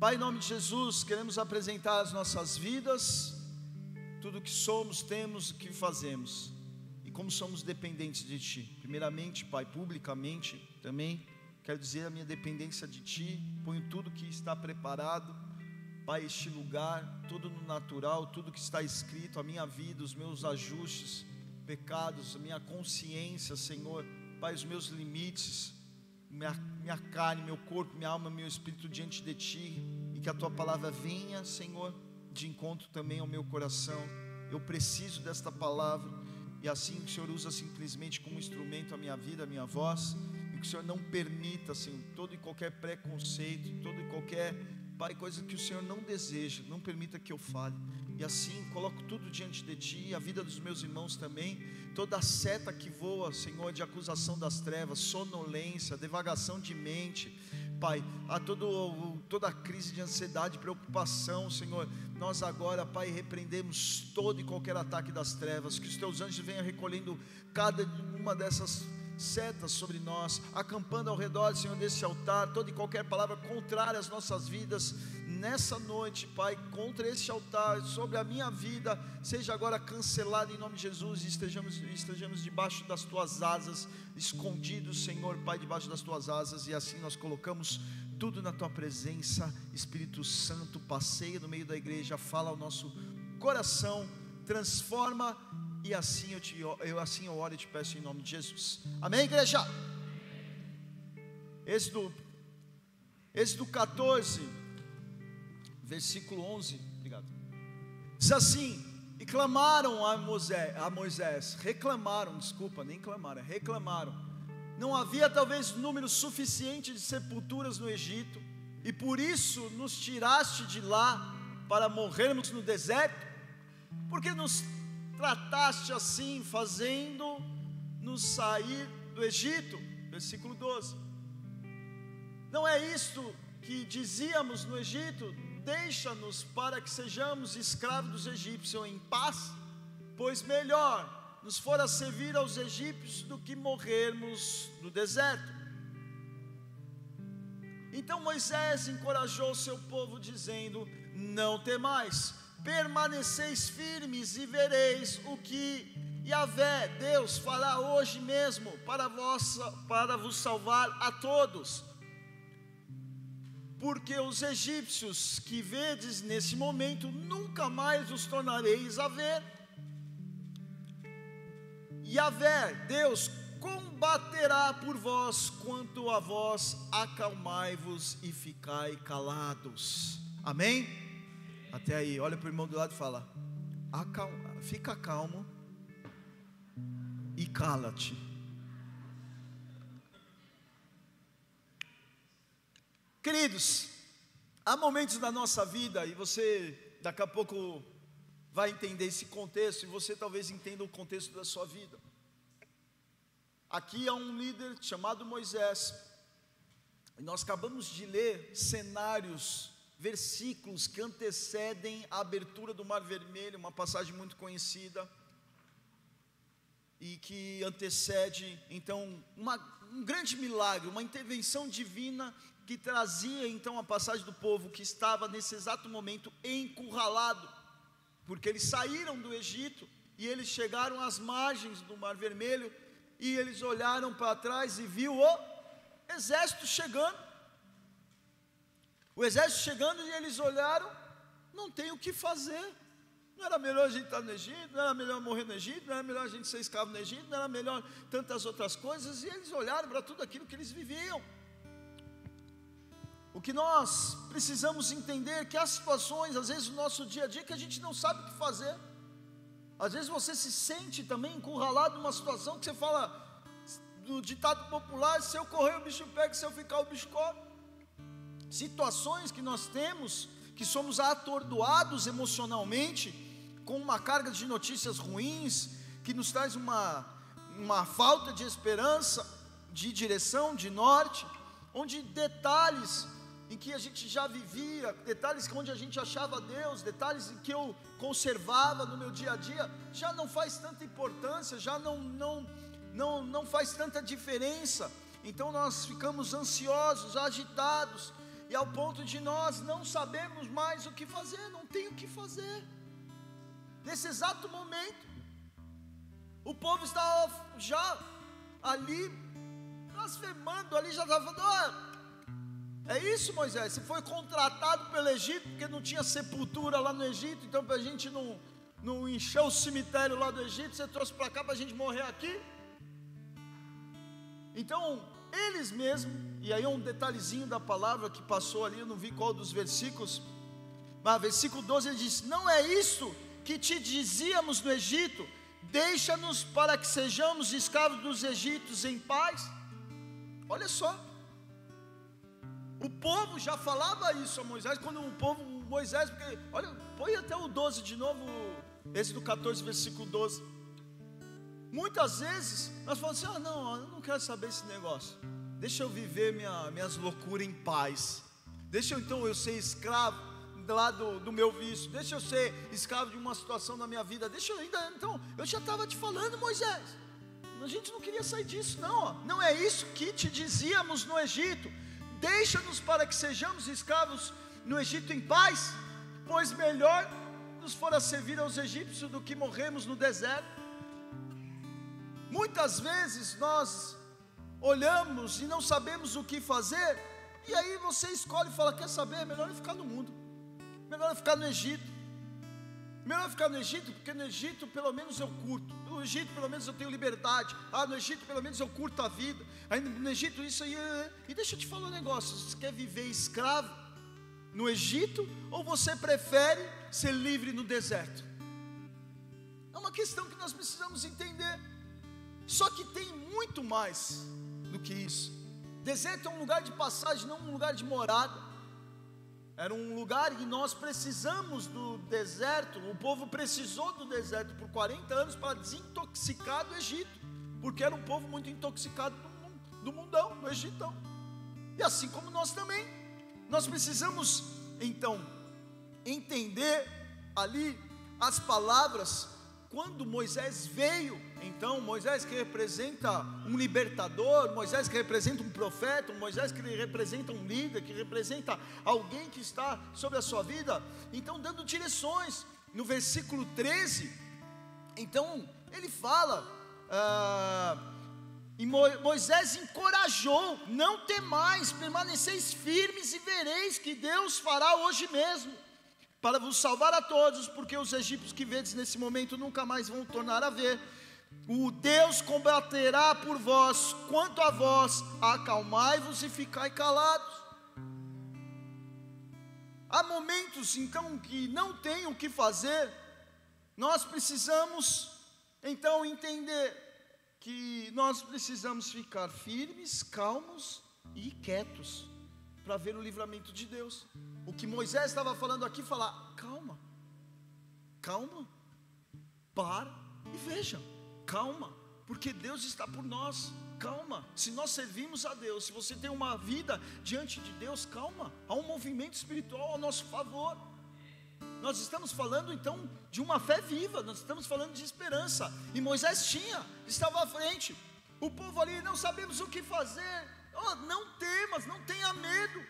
Pai, em nome de Jesus, queremos apresentar as nossas vidas, tudo o que somos, temos, o que fazemos e como somos dependentes de Ti. Primeiramente, Pai, publicamente também, quero dizer a minha dependência de Ti, ponho tudo que está preparado, Pai, este lugar, tudo no natural, tudo que está escrito, a minha vida, os meus ajustes, pecados, a minha consciência, Senhor, Pai, os meus limites, minha, minha carne, meu corpo, minha alma, meu espírito diante de Ti, e que a Tua palavra venha, Senhor, de encontro também ao meu coração. Eu preciso desta palavra, e assim o Senhor usa simplesmente como instrumento a minha vida, a minha voz, e que o Senhor não permita, Senhor, todo e qualquer preconceito, todo e qualquer, Pai, coisa que o Senhor não deseja, não permita que eu fale. E assim coloco tudo diante de Ti, a vida dos meus irmãos também, toda seta que voa, Senhor, de acusação das trevas, sonolência, devagação de mente, Pai, a todo, toda a crise de ansiedade, preocupação, Senhor, nós agora, Pai, repreendemos todo e qualquer ataque das trevas, que os Teus anjos venham recolhendo cada uma dessas setas sobre nós, acampando ao redor, Senhor, desse altar, toda e qualquer palavra contrária às nossas vidas, nessa noite, Pai, contra este altar, sobre a minha vida, seja agora cancelado em nome de Jesus e estejamos, estejamos debaixo das tuas asas, escondidos, Senhor, Pai, debaixo das tuas asas, e assim nós colocamos tudo na tua presença, Espírito Santo, passeia no meio da igreja, fala ao nosso coração, transforma e assim eu, te, eu, assim eu oro e te peço em nome de Jesus. Amém, igreja? Êxodo, Êxodo 14, versículo 11. Obrigado. Diz assim: E clamaram a Moisés, a Moisés, reclamaram, desculpa, nem clamaram, reclamaram. Não havia talvez número suficiente de sepulturas no Egito, e por isso nos tiraste de lá para morrermos no deserto? Porque nos trataste assim, fazendo-nos sair do Egito. Versículo 12. Não é isto que dizíamos no Egito: deixa-nos para que sejamos escravos dos egípcios em paz, pois melhor nos fora servir aos egípcios do que morrermos no deserto. Então Moisés encorajou seu povo, dizendo: Não temais, permaneceis firmes e vereis o que Yahvé, Deus, fará hoje mesmo para, vossa, para vos salvar a todos. Porque os egípcios que vedes nesse momento, nunca mais os tornareis a ver. Yahvé, Deus, combaterá por vós, quanto a vós acalmai-vos e ficai calados. Amém? Até aí, olha para o irmão do lado e fala: acalma, fica calmo e cala-te. Queridos, há momentos da nossa vida, e você daqui a pouco vai entender esse contexto, e você talvez entenda o contexto da sua vida. Aqui há um líder chamado Moisés, e nós acabamos de ler cenários versículos que antecedem a abertura do Mar Vermelho, uma passagem muito conhecida, e que antecede, então, uma, um grande milagre, uma intervenção divina que trazia então a passagem do povo que estava nesse exato momento encurralado, porque eles saíram do Egito e eles chegaram às margens do Mar Vermelho e eles olharam para trás e viu o exército chegando. O exército chegando e eles olharam, não tem o que fazer. Não era melhor a gente estar no Egito, não era melhor morrer no Egito, não era melhor a gente ser escravo no Egito, não era melhor tantas outras coisas, e eles olharam para tudo aquilo que eles viviam. O que nós precisamos entender é que há situações, às vezes, no nosso dia a dia, que a gente não sabe o que fazer. Às vezes você se sente também encurralado numa situação que você fala, do ditado popular, se eu correr o bicho pega, se eu ficar o bicho come situações que nós temos, que somos atordoados emocionalmente, com uma carga de notícias ruins, que nos traz uma, uma falta de esperança, de direção, de norte, onde detalhes em que a gente já vivia, detalhes onde a gente achava Deus, detalhes em que eu conservava no meu dia a dia, já não faz tanta importância, já não, não, não, não faz tanta diferença. Então nós ficamos ansiosos, agitados, e ao ponto de nós não sabemos mais o que fazer, não tem o que fazer. Nesse exato momento, o povo estava já ali, blasfemando, ali já estava falando: oh, é isso, Moisés? Você foi contratado pelo Egito, porque não tinha sepultura lá no Egito, então para a gente não, não encher o cemitério lá do Egito, você trouxe para cá para a gente morrer aqui? Então, eles mesmos, e aí um detalhezinho da palavra que passou ali, eu não vi qual dos versículos, mas versículo 12 ele diz: Não é isso que te dizíamos no Egito, deixa-nos para que sejamos escravos dos egípcios em paz. Olha só, o povo já falava isso a Moisés, quando o povo, Moisés, porque, olha, põe até o 12 de novo, esse do 14, versículo 12. Muitas vezes nós falamos assim: ah, não, eu não quero saber esse negócio. Deixa eu viver minha, minhas loucuras em paz. Deixa eu então eu ser escravo lá do, do meu vício. Deixa eu ser escravo de uma situação na minha vida. Deixa eu ainda. Então, eu já estava te falando, Moisés. A gente não queria sair disso, não. Ó. Não é isso que te dizíamos no Egito. Deixa-nos para que sejamos escravos no Egito em paz, pois melhor nos fora servir aos egípcios do que morremos no deserto. Muitas vezes nós olhamos e não sabemos o que fazer, e aí você escolhe e fala: quer saber? Melhor eu ficar no mundo, melhor eu ficar no Egito. Melhor eu ficar no Egito, porque no Egito pelo menos eu curto. No Egito pelo menos eu tenho liberdade. Ah, no Egito pelo menos eu curto a vida. Aí no Egito isso aí. É... E deixa eu te falar um negócio: você quer viver escravo no Egito ou você prefere ser livre no deserto? É uma questão que nós precisamos entender. Só que tem muito mais do que isso. Deserto é um lugar de passagem, não um lugar de morada. Era um lugar que nós precisamos do deserto. O povo precisou do deserto por 40 anos para desintoxicar do Egito, porque era um povo muito intoxicado do, mundão, do Egitão. E assim como nós também, nós precisamos então entender ali as palavras quando Moisés veio, então, Moisés que representa um libertador, Moisés que representa um profeta, Moisés que representa um líder, que representa alguém que está sobre a sua vida, então, dando direções, no versículo 13, então, ele fala, ah, e Moisés encorajou, não temais, permaneceis firmes e vereis que Deus fará hoje mesmo para vos salvar a todos, porque os egípcios que vedes nesse momento nunca mais vão tornar a ver. O Deus combaterá por vós, quanto a vós, acalmai-vos e ficai calados. Há momentos então que não tem o que fazer, nós precisamos então entender que nós precisamos ficar firmes, calmos e quietos para ver o livramento de Deus. O que Moisés estava falando aqui, falar, calma, calma, para e veja, calma, porque Deus está por nós. Calma, se nós servimos a Deus, se você tem uma vida diante de Deus, calma, há um movimento espiritual ao nosso favor. Nós estamos falando então de uma fé viva, nós estamos falando de esperança. E Moisés tinha, estava à frente. O povo ali não sabemos o que fazer. Oh, não temas, não tenha medo.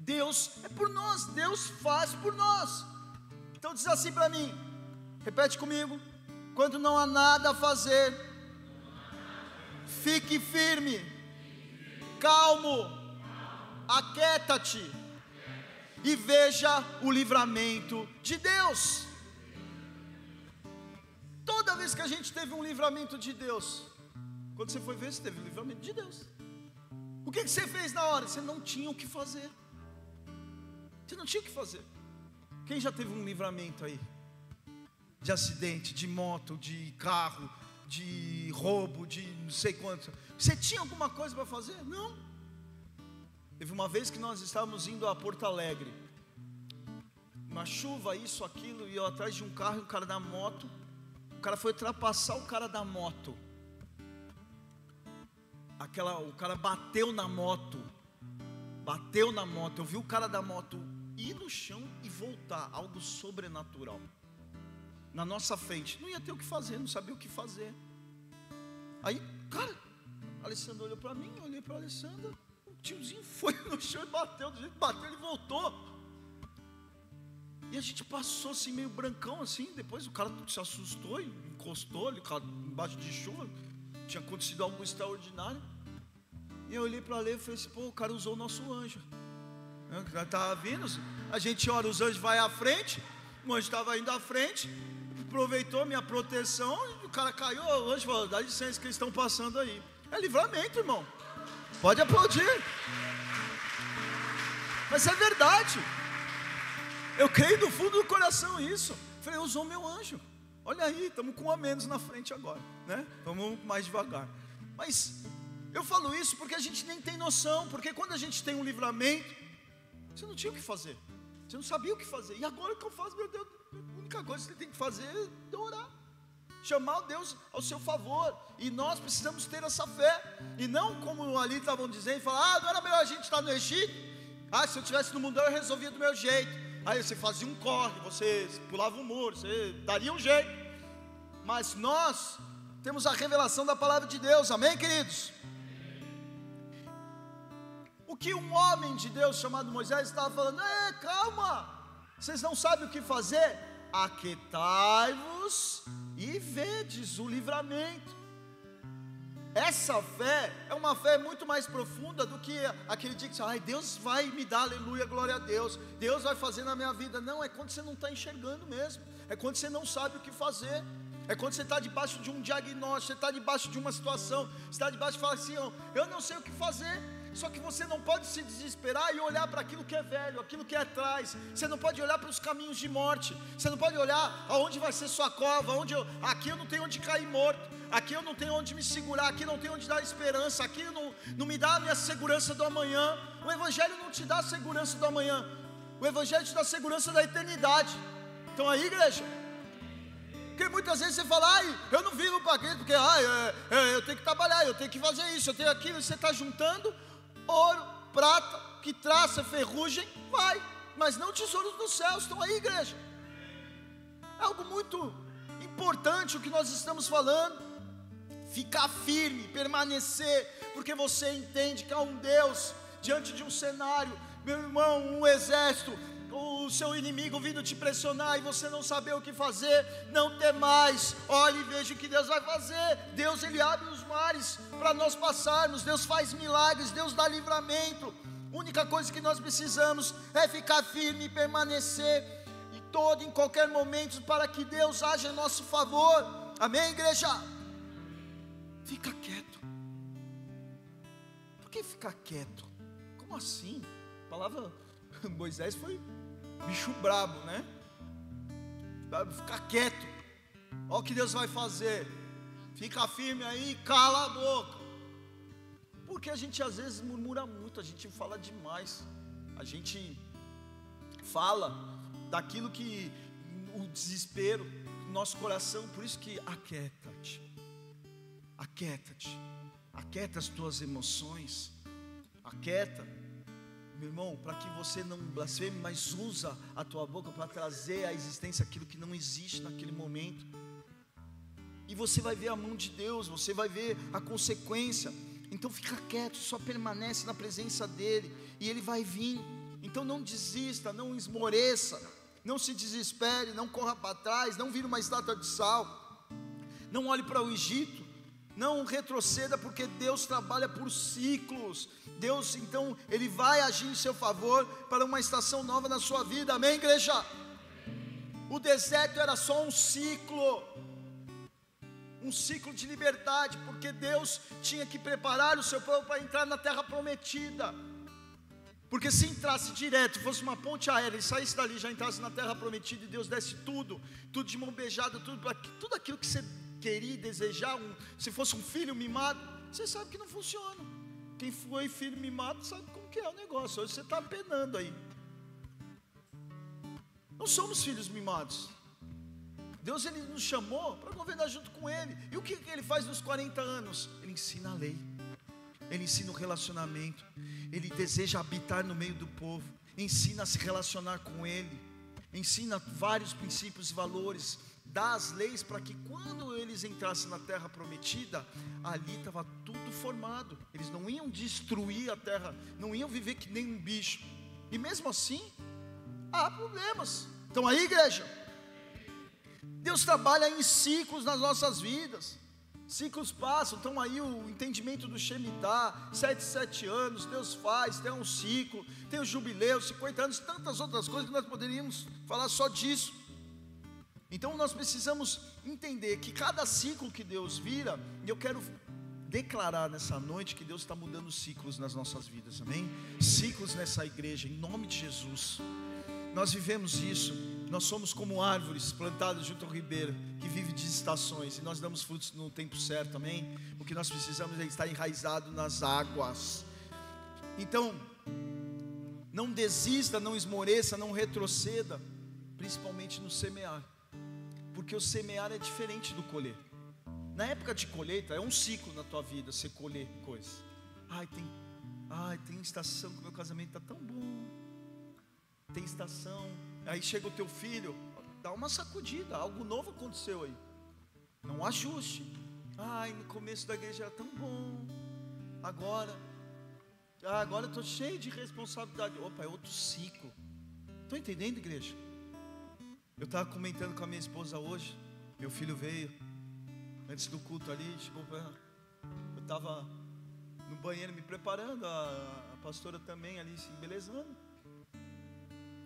Deus é por nós, Deus faz por nós. Então diz assim para mim, repete comigo: quando não há nada a fazer, fique firme, calmo, aquieta-te e veja o livramento de Deus. Toda vez que a gente teve um livramento de Deus, quando você foi ver, você teve um livramento de Deus. O que, que você fez na hora? Você não tinha o que fazer. Você não tinha o que fazer. Quem já teve um livramento aí? De acidente, de moto, de carro, de roubo, de não sei quanto. Você tinha alguma coisa para fazer? Não. Teve uma vez que nós estávamos indo a Porto Alegre. Uma chuva, isso, aquilo, e eu atrás de um carro um cara da moto. O cara foi ultrapassar o cara da moto aquela, o cara bateu na moto, bateu na moto. Eu vi o cara da moto ir no chão e voltar, algo sobrenatural. Na nossa frente, não ia ter o que fazer, não sabia o que fazer. Aí, cara, a Alessandra olhou para mim, eu olhei para Alessandra. tiozinho foi no chão e bateu, do jeito que bateu, ele voltou. E a gente passou assim, meio brancão assim, depois o cara se assustou e encostou, ele embaixo de chuva, tinha acontecido algo extraordinário. E eu olhei para ler e falei assim, pô, o cara usou o nosso anjo. Estava vindo, a gente ora, os anjos vai à frente, o anjo estava indo à frente, aproveitou minha proteção, o cara caiu, o anjo falou, dá licença que eles estão passando aí. É livramento, irmão. Pode aplaudir. Mas é verdade. Eu creio do fundo do coração isso. Falei, usou meu anjo. Olha aí, estamos com um a menos na frente agora, né? Vamos mais devagar. Mas eu falo isso porque a gente nem tem noção, porque quando a gente tem um livramento, você não tinha o que fazer. Você não sabia o que fazer. E agora o que eu faço, meu Deus, a única coisa que você tem que fazer é orar chamar Deus ao seu favor. E nós precisamos ter essa fé. E não como ali estavam dizendo, falar, ah, não era melhor a gente estar no Egito? Ah, se eu estivesse no mundão eu resolvia do meu jeito. Aí você fazia um corre, você pulava um muro, você daria um jeito. Mas nós temos a revelação da palavra de Deus, amém, queridos? O que um homem de Deus chamado Moisés estava falando, é, calma, vocês não sabem o que fazer? Aquetai-vos e vedes o livramento. Essa fé é uma fé muito mais profunda do que aquele dia que você, ai, Deus vai me dar, aleluia, glória a Deus, Deus vai fazer na minha vida. Não, é quando você não está enxergando mesmo, é quando você não sabe o que fazer, é quando você está debaixo de um diagnóstico, você está debaixo de uma situação, você está debaixo e fala assim: eu não sei o que fazer, só que você não pode se desesperar e olhar para aquilo que é velho, aquilo que é atrás. Você não pode olhar para os caminhos de morte. Você não pode olhar aonde vai ser sua cova, onde eu, aqui eu não tenho onde cair morto. Aqui eu não tenho onde me segurar, aqui não tenho onde dar esperança, aqui não, não me dá a minha segurança do amanhã. O Evangelho não te dá a segurança do amanhã, o Evangelho te dá a segurança da eternidade. Então aí, igreja, porque muitas vezes você fala, ai, eu não vivo para Cristo, porque ai, é, é, eu tenho que trabalhar, eu tenho que fazer isso, eu tenho aquilo, você está juntando ouro, prata, que traça, ferrugem, vai, mas não tesouros dos céus, estão aí, igreja. É algo muito importante o que nós estamos falando. Ficar firme, permanecer, porque você entende que há um Deus diante de um cenário, meu irmão, um exército, o seu inimigo vindo te pressionar e você não saber o que fazer, não ter mais. Olhe e veja o que Deus vai fazer. Deus ele abre os mares para nós passarmos. Deus faz milagres, Deus dá livramento. Única coisa que nós precisamos é ficar firme e permanecer em todo em qualquer momento para que Deus haja em nosso favor. Amém, igreja. Fica quieto. Por que ficar quieto? Como assim? A palavra Moisés foi bicho brabo, né? Ficar quieto. Olha o que Deus vai fazer. Fica firme aí, cala a boca. Porque a gente às vezes murmura muito, a gente fala demais. A gente fala daquilo que o desespero, nosso coração, por isso que aquieta-te. Aquieta-te. Aquieta as tuas emoções. Aquieta meu irmão, para que você não blasfeme, mas usa a tua boca para trazer à existência aquilo que não existe naquele momento. E você vai ver a mão de Deus, você vai ver a consequência. Então fica quieto, só permanece na presença dele e ele vai vir. Então não desista, não esmoreça, não se desespere, não corra para trás, não vire uma estátua de sal. Não olhe para o Egito, não retroceda, porque Deus trabalha por ciclos. Deus, então, Ele vai agir em seu favor para uma estação nova na sua vida. Amém, igreja? O deserto era só um ciclo, um ciclo de liberdade, porque Deus tinha que preparar o seu povo para entrar na terra prometida. Porque se entrasse direto, fosse uma ponte aérea, e saísse dali, já entrasse na terra prometida e Deus desse tudo, tudo de mão beijada, tudo, tudo aquilo que você querer desejar, um, se fosse um filho mimado, você sabe que não funciona. Quem foi filho mimado sabe como que é o negócio. Hoje você está penando aí. Não somos filhos mimados. Deus ele nos chamou para governar junto com Ele. E o que, que Ele faz nos 40 anos? Ele ensina a lei. Ele ensina o relacionamento. Ele deseja habitar no meio do povo. Ensina a se relacionar com Ele. Ensina vários princípios e valores dar as leis para que quando eles entrassem na terra prometida, ali estava tudo formado. Eles não iam destruir a terra, não iam viver que nem um bicho. E mesmo assim, há problemas. Então aí, igreja, Deus trabalha em ciclos nas nossas vidas. Ciclos passam, então aí o entendimento do Shemitah, sete, sete anos, Deus faz, tem um ciclo, tem o jubileu, 50 anos, tantas outras coisas que nós poderíamos falar só disso. Então nós precisamos entender que cada ciclo que Deus vira, e eu quero declarar nessa noite que Deus está mudando ciclos nas nossas vidas, amém? Ciclos nessa igreja, em nome de Jesus. Nós vivemos isso, nós somos como árvores plantadas junto ao ribeiro, que vive de estações, e nós damos frutos no tempo certo, amém? O que nós precisamos é estar enraizado nas águas. Então, não desista, não esmoreça, não retroceda, principalmente no semear porque o semear é diferente do colher. Na época de colheita, é um ciclo na tua vida você colher coisas. Ai, tem, ai, tem estação que meu casamento está tão bom. Tem estação. Aí chega o teu filho, dá uma sacudida, algo novo aconteceu aí. Não ajuste. Ai, no começo da igreja era tão bom. Agora, ah, agora eu estou cheio de responsabilidade. Opa, é outro ciclo. Estão entendendo, igreja? Eu estava comentando com a minha esposa hoje. Meu filho veio antes do culto ali, chegou Eu estava no banheiro me preparando, a, a pastora também ali se embelezando.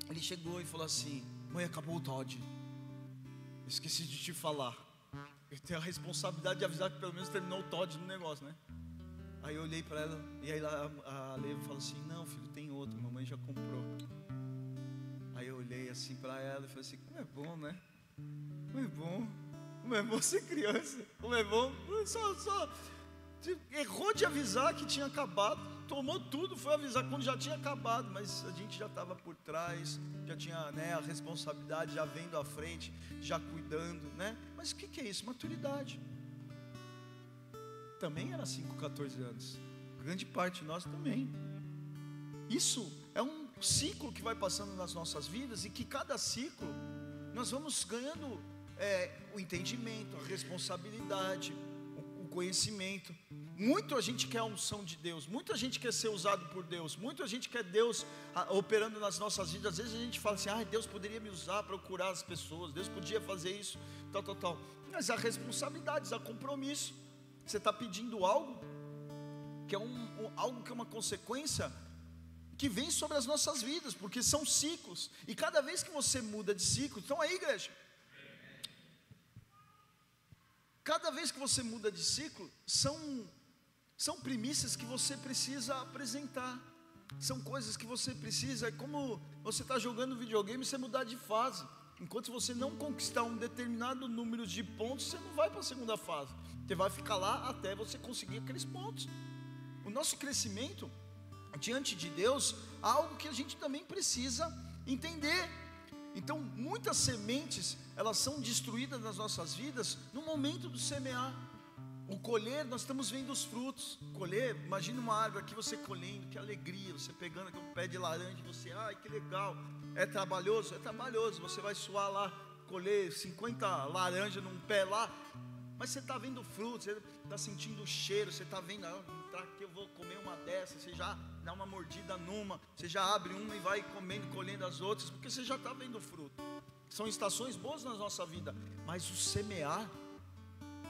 Ele chegou e falou assim: Mãe, acabou o Todd. Esqueci de te falar. Eu tenho a responsabilidade de avisar que pelo menos terminou o Todd no negócio, né? Aí eu olhei para ela e aí a, a Levo falou assim: Não, filho, tem outro, mamãe já comprou olhei assim para ela e falei assim: como é bom, né? Como é bom. Como é bom ser criança. Como é bom. Só, só errou de avisar que tinha acabado. Tomou tudo, foi avisar quando já tinha acabado, mas a gente já estava por trás, já tinha né, a responsabilidade, já vendo à frente, já cuidando, né? Mas o que, que é isso? Maturidade. Também era 5, 14 anos. Grande parte de nós também. Isso um ciclo que vai passando nas nossas vidas e que cada ciclo nós vamos ganhando é, o entendimento, a responsabilidade, o, o conhecimento. Muito a gente quer a unção de Deus, muita gente quer ser usado por Deus, muita gente quer Deus operando nas nossas vidas. Às vezes a gente fala assim: ah, Deus poderia me usar para curar as pessoas, Deus podia fazer isso, tal, tal, tal. Mas há responsabilidades, há compromisso. Você está pedindo algo que é um, um, algo que é uma consequência que vem sobre as nossas vidas, porque são ciclos, e cada vez que você muda de ciclo, então aí, igreja, cada vez que você muda de ciclo, são, são primícias que você precisa apresentar, são coisas que você precisa, é como você está jogando videogame você mudar de fase. Enquanto você não conquistar um determinado número de pontos, você não vai para a segunda fase. Você vai ficar lá até você conseguir aqueles pontos. O nosso crescimento diante de Deus, algo que a gente também precisa entender. Então, muitas sementes, elas são destruídas nas nossas vidas no momento do semear. O colher, nós estamos vendo os frutos. Colher, imagine uma árvore aqui, você colhendo, que alegria, você pegando aqui um pé de laranja, você, ai que legal. É trabalhoso? É trabalhoso. Você vai suar lá, colher 50 laranjas num pé lá, mas você está vendo frutos, você está sentindo o cheiro, você está vendo, entrar aqui, eu vou comer uma dessas, você já dá uma mordida numa, você já abre uma e vai comendo, colhendo as outras, porque você já está vendo fruto. São estações boas na nossa vida, mas o semear,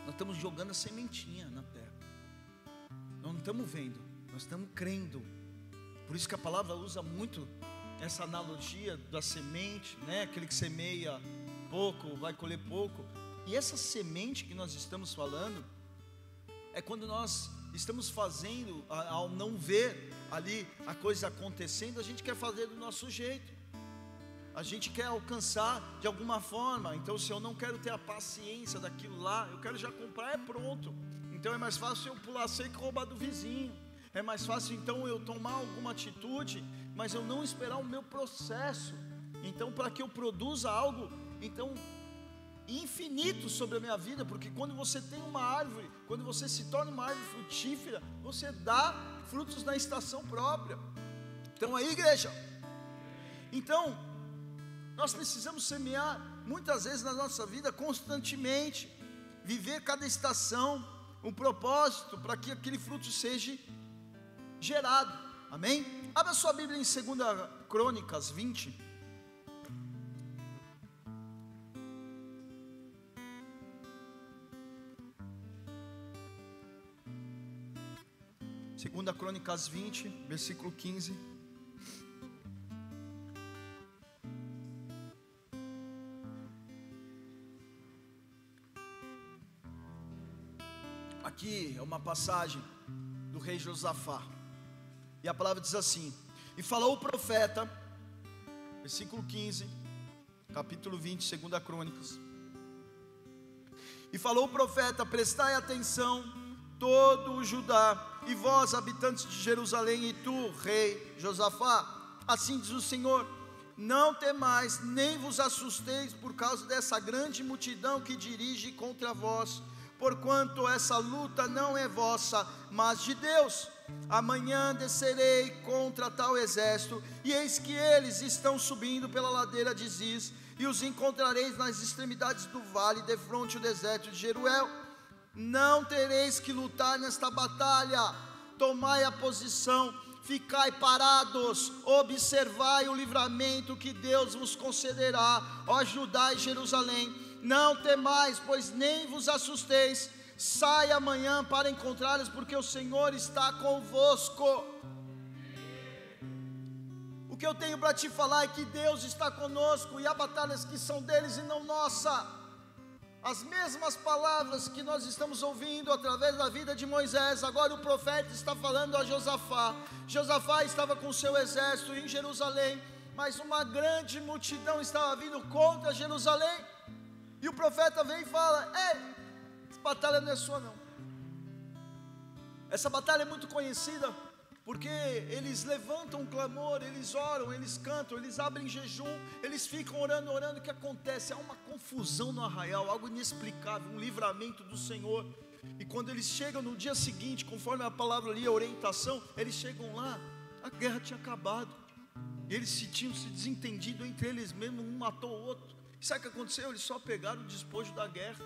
nós estamos jogando a sementinha na terra. Nós não estamos vendo, nós estamos crendo. Por isso que a palavra usa muito essa analogia da semente, né? Aquele que semeia pouco vai colher pouco. E essa semente que nós estamos falando é quando nós estamos fazendo, ao não ver ali a coisa acontecendo, a gente quer fazer do nosso jeito. A gente quer alcançar de alguma forma. Então, se eu não quero ter a paciência daquilo lá, eu quero já comprar, é pronto. Então, é mais fácil eu pular seco e roubar do vizinho. É mais fácil então eu tomar alguma atitude, mas eu não esperar o meu processo. Então, para que eu produza algo, então infinito sobre a minha vida, porque quando você tem uma árvore, quando você se torna uma árvore frutífera, você dá frutos na estação própria. Então aí, igreja. Então, Nós precisamos semear muitas vezes na nossa vida constantemente, viver cada estação, um propósito para que aquele fruto seja gerado. Amém? Abra sua Bíblia em 2 Crônicas 20. Crônicas 20, versículo 15. Aqui é uma passagem do rei Josafá. E a palavra diz assim: E falou o profeta, versículo 15, capítulo 20, segunda Crônicas. E falou o profeta: Prestai atenção, todo o Judá, e vós, habitantes de Jerusalém, e tu, rei Josafá, assim diz o Senhor: não temais, nem vos assusteis por causa dessa grande multidão que dirige contra vós, porquanto essa luta não é vossa, mas de Deus. Amanhã descerei contra tal exército, e eis que eles estão subindo pela ladeira de Ziz, e os encontrareis nas extremidades do vale, de frente ao deserto de Jeruel não tereis que lutar nesta batalha. Tomai a posição, ficai parados, observai o livramento que Deus vos concederá, ó Judá e Jerusalém. Não temais, pois nem vos assusteis. Sai amanhã para encontrá-los, porque o Senhor está convosco. O que eu tenho para te falar é que Deus está conosco e há batalhas que são deles e não nossa. As mesmas palavras que nós estamos ouvindo através da vida de Moisés, agora o profeta está falando a Josafá. Josafá estava com seu exército em Jerusalém, mas uma grande multidão estava vindo contra Jerusalém. E o profeta vem e fala: Ei, essa batalha não é sua, não. Essa batalha é muito conhecida porque eles levantam um clamor, eles oram, eles cantam, eles abrem jejum, eles ficam orando, orando. O que acontece? Há uma confusão no arraial, algo inexplicável, um livramento do Senhor. E quando eles chegam no dia seguinte, conforme a palavra ali, a orientação, eles chegam lá, a guerra tinha acabado. Eles se tinham se desentendido entre eles mesmos, um matou o outro. E sabe o que aconteceu? Eles só pegaram o despojo da guerra.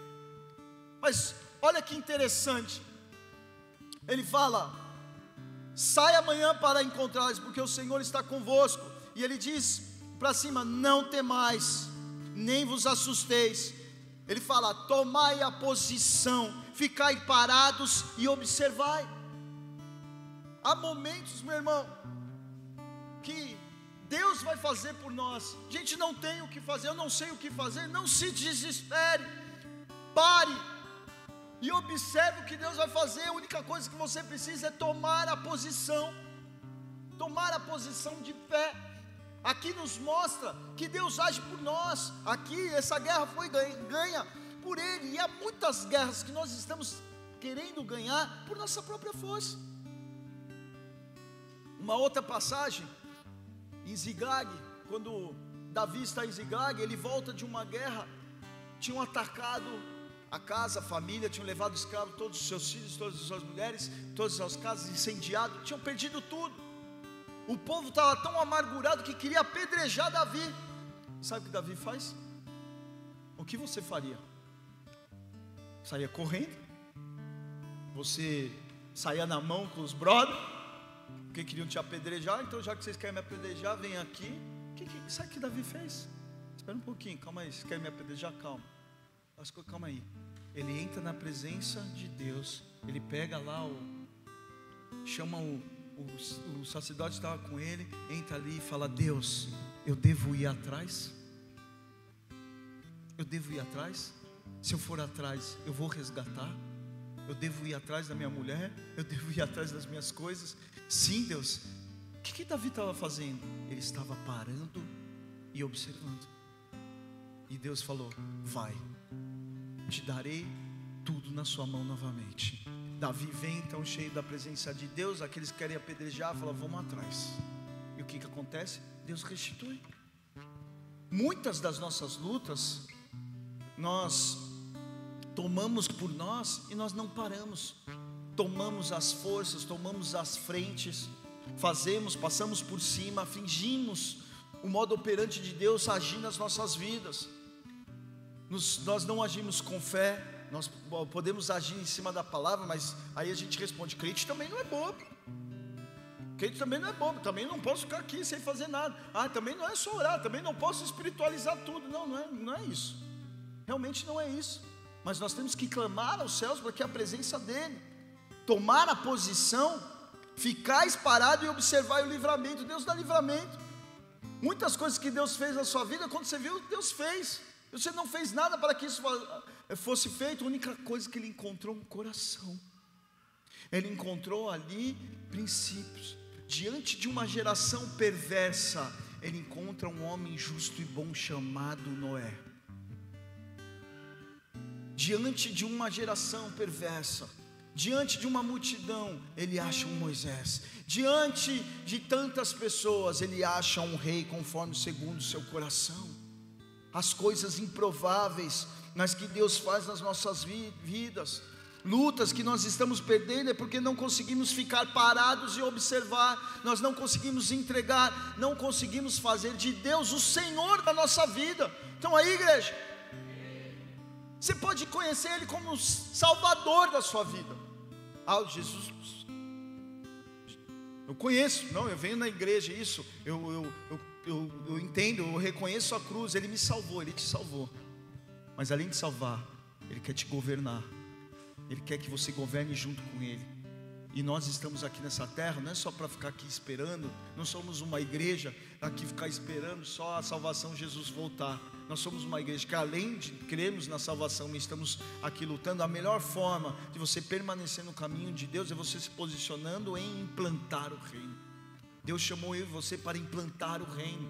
Mas olha que interessante. Ele fala: Sai amanhã para encontrá-los, porque o Senhor está convosco. E ele diz para cima: Não temais, nem vos assusteis. Ele fala: Tomai a posição, ficai parados e observai. Há momentos, meu irmão, que Deus vai fazer por nós. A gente não tem o que fazer, eu não sei o que fazer. Não se desespere. Pare e observe o que Deus vai fazer. A única coisa que você precisa é tomar a posição, tomar a posição de fé. Aqui nos mostra que Deus age por nós. Aqui essa guerra foi ganha por Ele. E há muitas guerras que nós estamos querendo ganhar por nossa própria força. Uma outra passagem em Ziglag, quando Davi está em Ziglag, ele volta de uma guerra, tinham atacado a casa, a família, tinham levado escravo todos os seus filhos, todas as suas mulheres, todas as casas incendiado, tinham perdido tudo. O povo estava tão amargurado que queria apedrejar Davi. Sabe o que Davi faz? O que você faria? Saía correndo? Você saía na mão com os brothers? Porque queriam te apedrejar, então já que vocês querem me apedrejar, vem aqui. Que, que, sabe o que Davi fez? Espera um pouquinho, calma aí, vocês querem me apedrejar? Calma. Calma aí ele entra na presença de Deus, ele pega lá o. chama o, o, o sacerdote estava com ele, entra ali e fala: Deus, eu devo ir atrás? Eu devo ir atrás? Se eu for atrás, eu vou resgatar? Eu devo ir atrás da minha mulher? Eu devo ir atrás das minhas coisas? Sim, Deus. O que, que Davi estava fazendo? Ele estava parando e observando. E Deus falou: Vai te darei tudo na sua mão novamente. Davi vem então cheio da presença de Deus, aqueles que querem apedrejar, falam, vamos atrás. E o que, que acontece? Deus restitui. Muitas das nossas lutas, nós tomamos por nós e nós não paramos. Tomamos as forças, tomamos as frentes, fazemos, passamos por cima, fingimos o modo operante de Deus agir nas nossas vidas. Nos, nós não agimos com fé, nós podemos agir em cima da palavra, mas aí a gente responde: crente também não é bobo. Crente também não é bobo, também não posso ficar aqui sem fazer nada. Ah, também não é só orar, também não posso espiritualizar tudo. Não, não é, não é isso. Realmente não é isso. Mas nós temos que clamar aos céus para que a presença dEle, tomar a posição, ficar parado e observar o livramento. Deus dá livramento. Muitas coisas que Deus fez na sua vida, quando você viu, Deus fez. Você não fez nada para que isso fosse feito, a única coisa que ele encontrou um coração. Ele encontrou ali princípios diante de uma geração perversa, ele encontra um homem justo e bom chamado Noé. Diante de uma geração perversa, diante de uma multidão, ele acha um Moisés. Diante de tantas pessoas, ele acha um rei conforme segundo o seu coração. As coisas improváveis, mas que Deus faz nas nossas vidas lutas que nós estamos perdendo é porque não conseguimos ficar parados e observar, nós não conseguimos entregar, não conseguimos fazer de Deus o Senhor da nossa vida. Então aí, igreja, você pode conhecer Ele como Salvador da sua vida. Ah, Jesus, eu conheço, não, eu venho na igreja, isso, eu, eu, eu, eu, eu entendo, eu reconheço a cruz, Ele me salvou, Ele te salvou. Mas além de salvar, Ele quer te governar. Ele quer que você governe junto com Ele. E nós estamos aqui nessa terra, não é só para ficar aqui esperando, não somos uma igreja aqui ficar esperando só a salvação Jesus voltar. Nós somos uma igreja que, além de crermos na salvação, estamos aqui lutando. A melhor forma de você permanecer no caminho de Deus é você se posicionando em implantar o reino. Deus chamou eu e você para implantar o reino,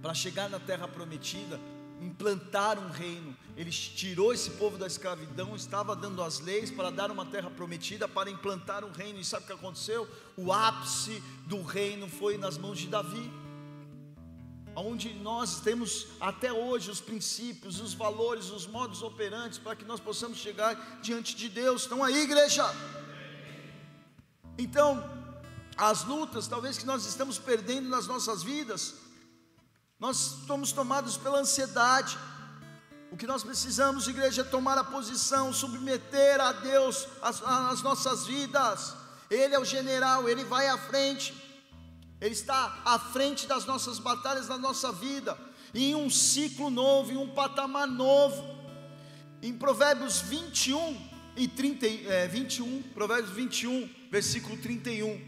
para chegar na terra prometida implantar um reino. Ele tirou esse povo da escravidão, estava dando as leis para dar uma terra prometida, para implantar um reino. E sabe o que aconteceu? O ápice do reino foi nas mãos de Davi. Onde nós temos até hoje os princípios, os valores, os modos operantes para que nós possamos chegar diante de Deus. Estão aí, igreja? Então, as lutas, talvez que nós estamos perdendo nas nossas vidas, nós somos tomados pela ansiedade. O que nós precisamos, igreja, é tomar a posição, submeter a Deus as, as nossas vidas. Ele é o general, ele vai à frente. Ele está à frente das nossas batalhas da nossa vida, em um ciclo novo, em um patamar novo. Em Provérbios 21 e 30, é, 21, Provérbios 21, versículo 31,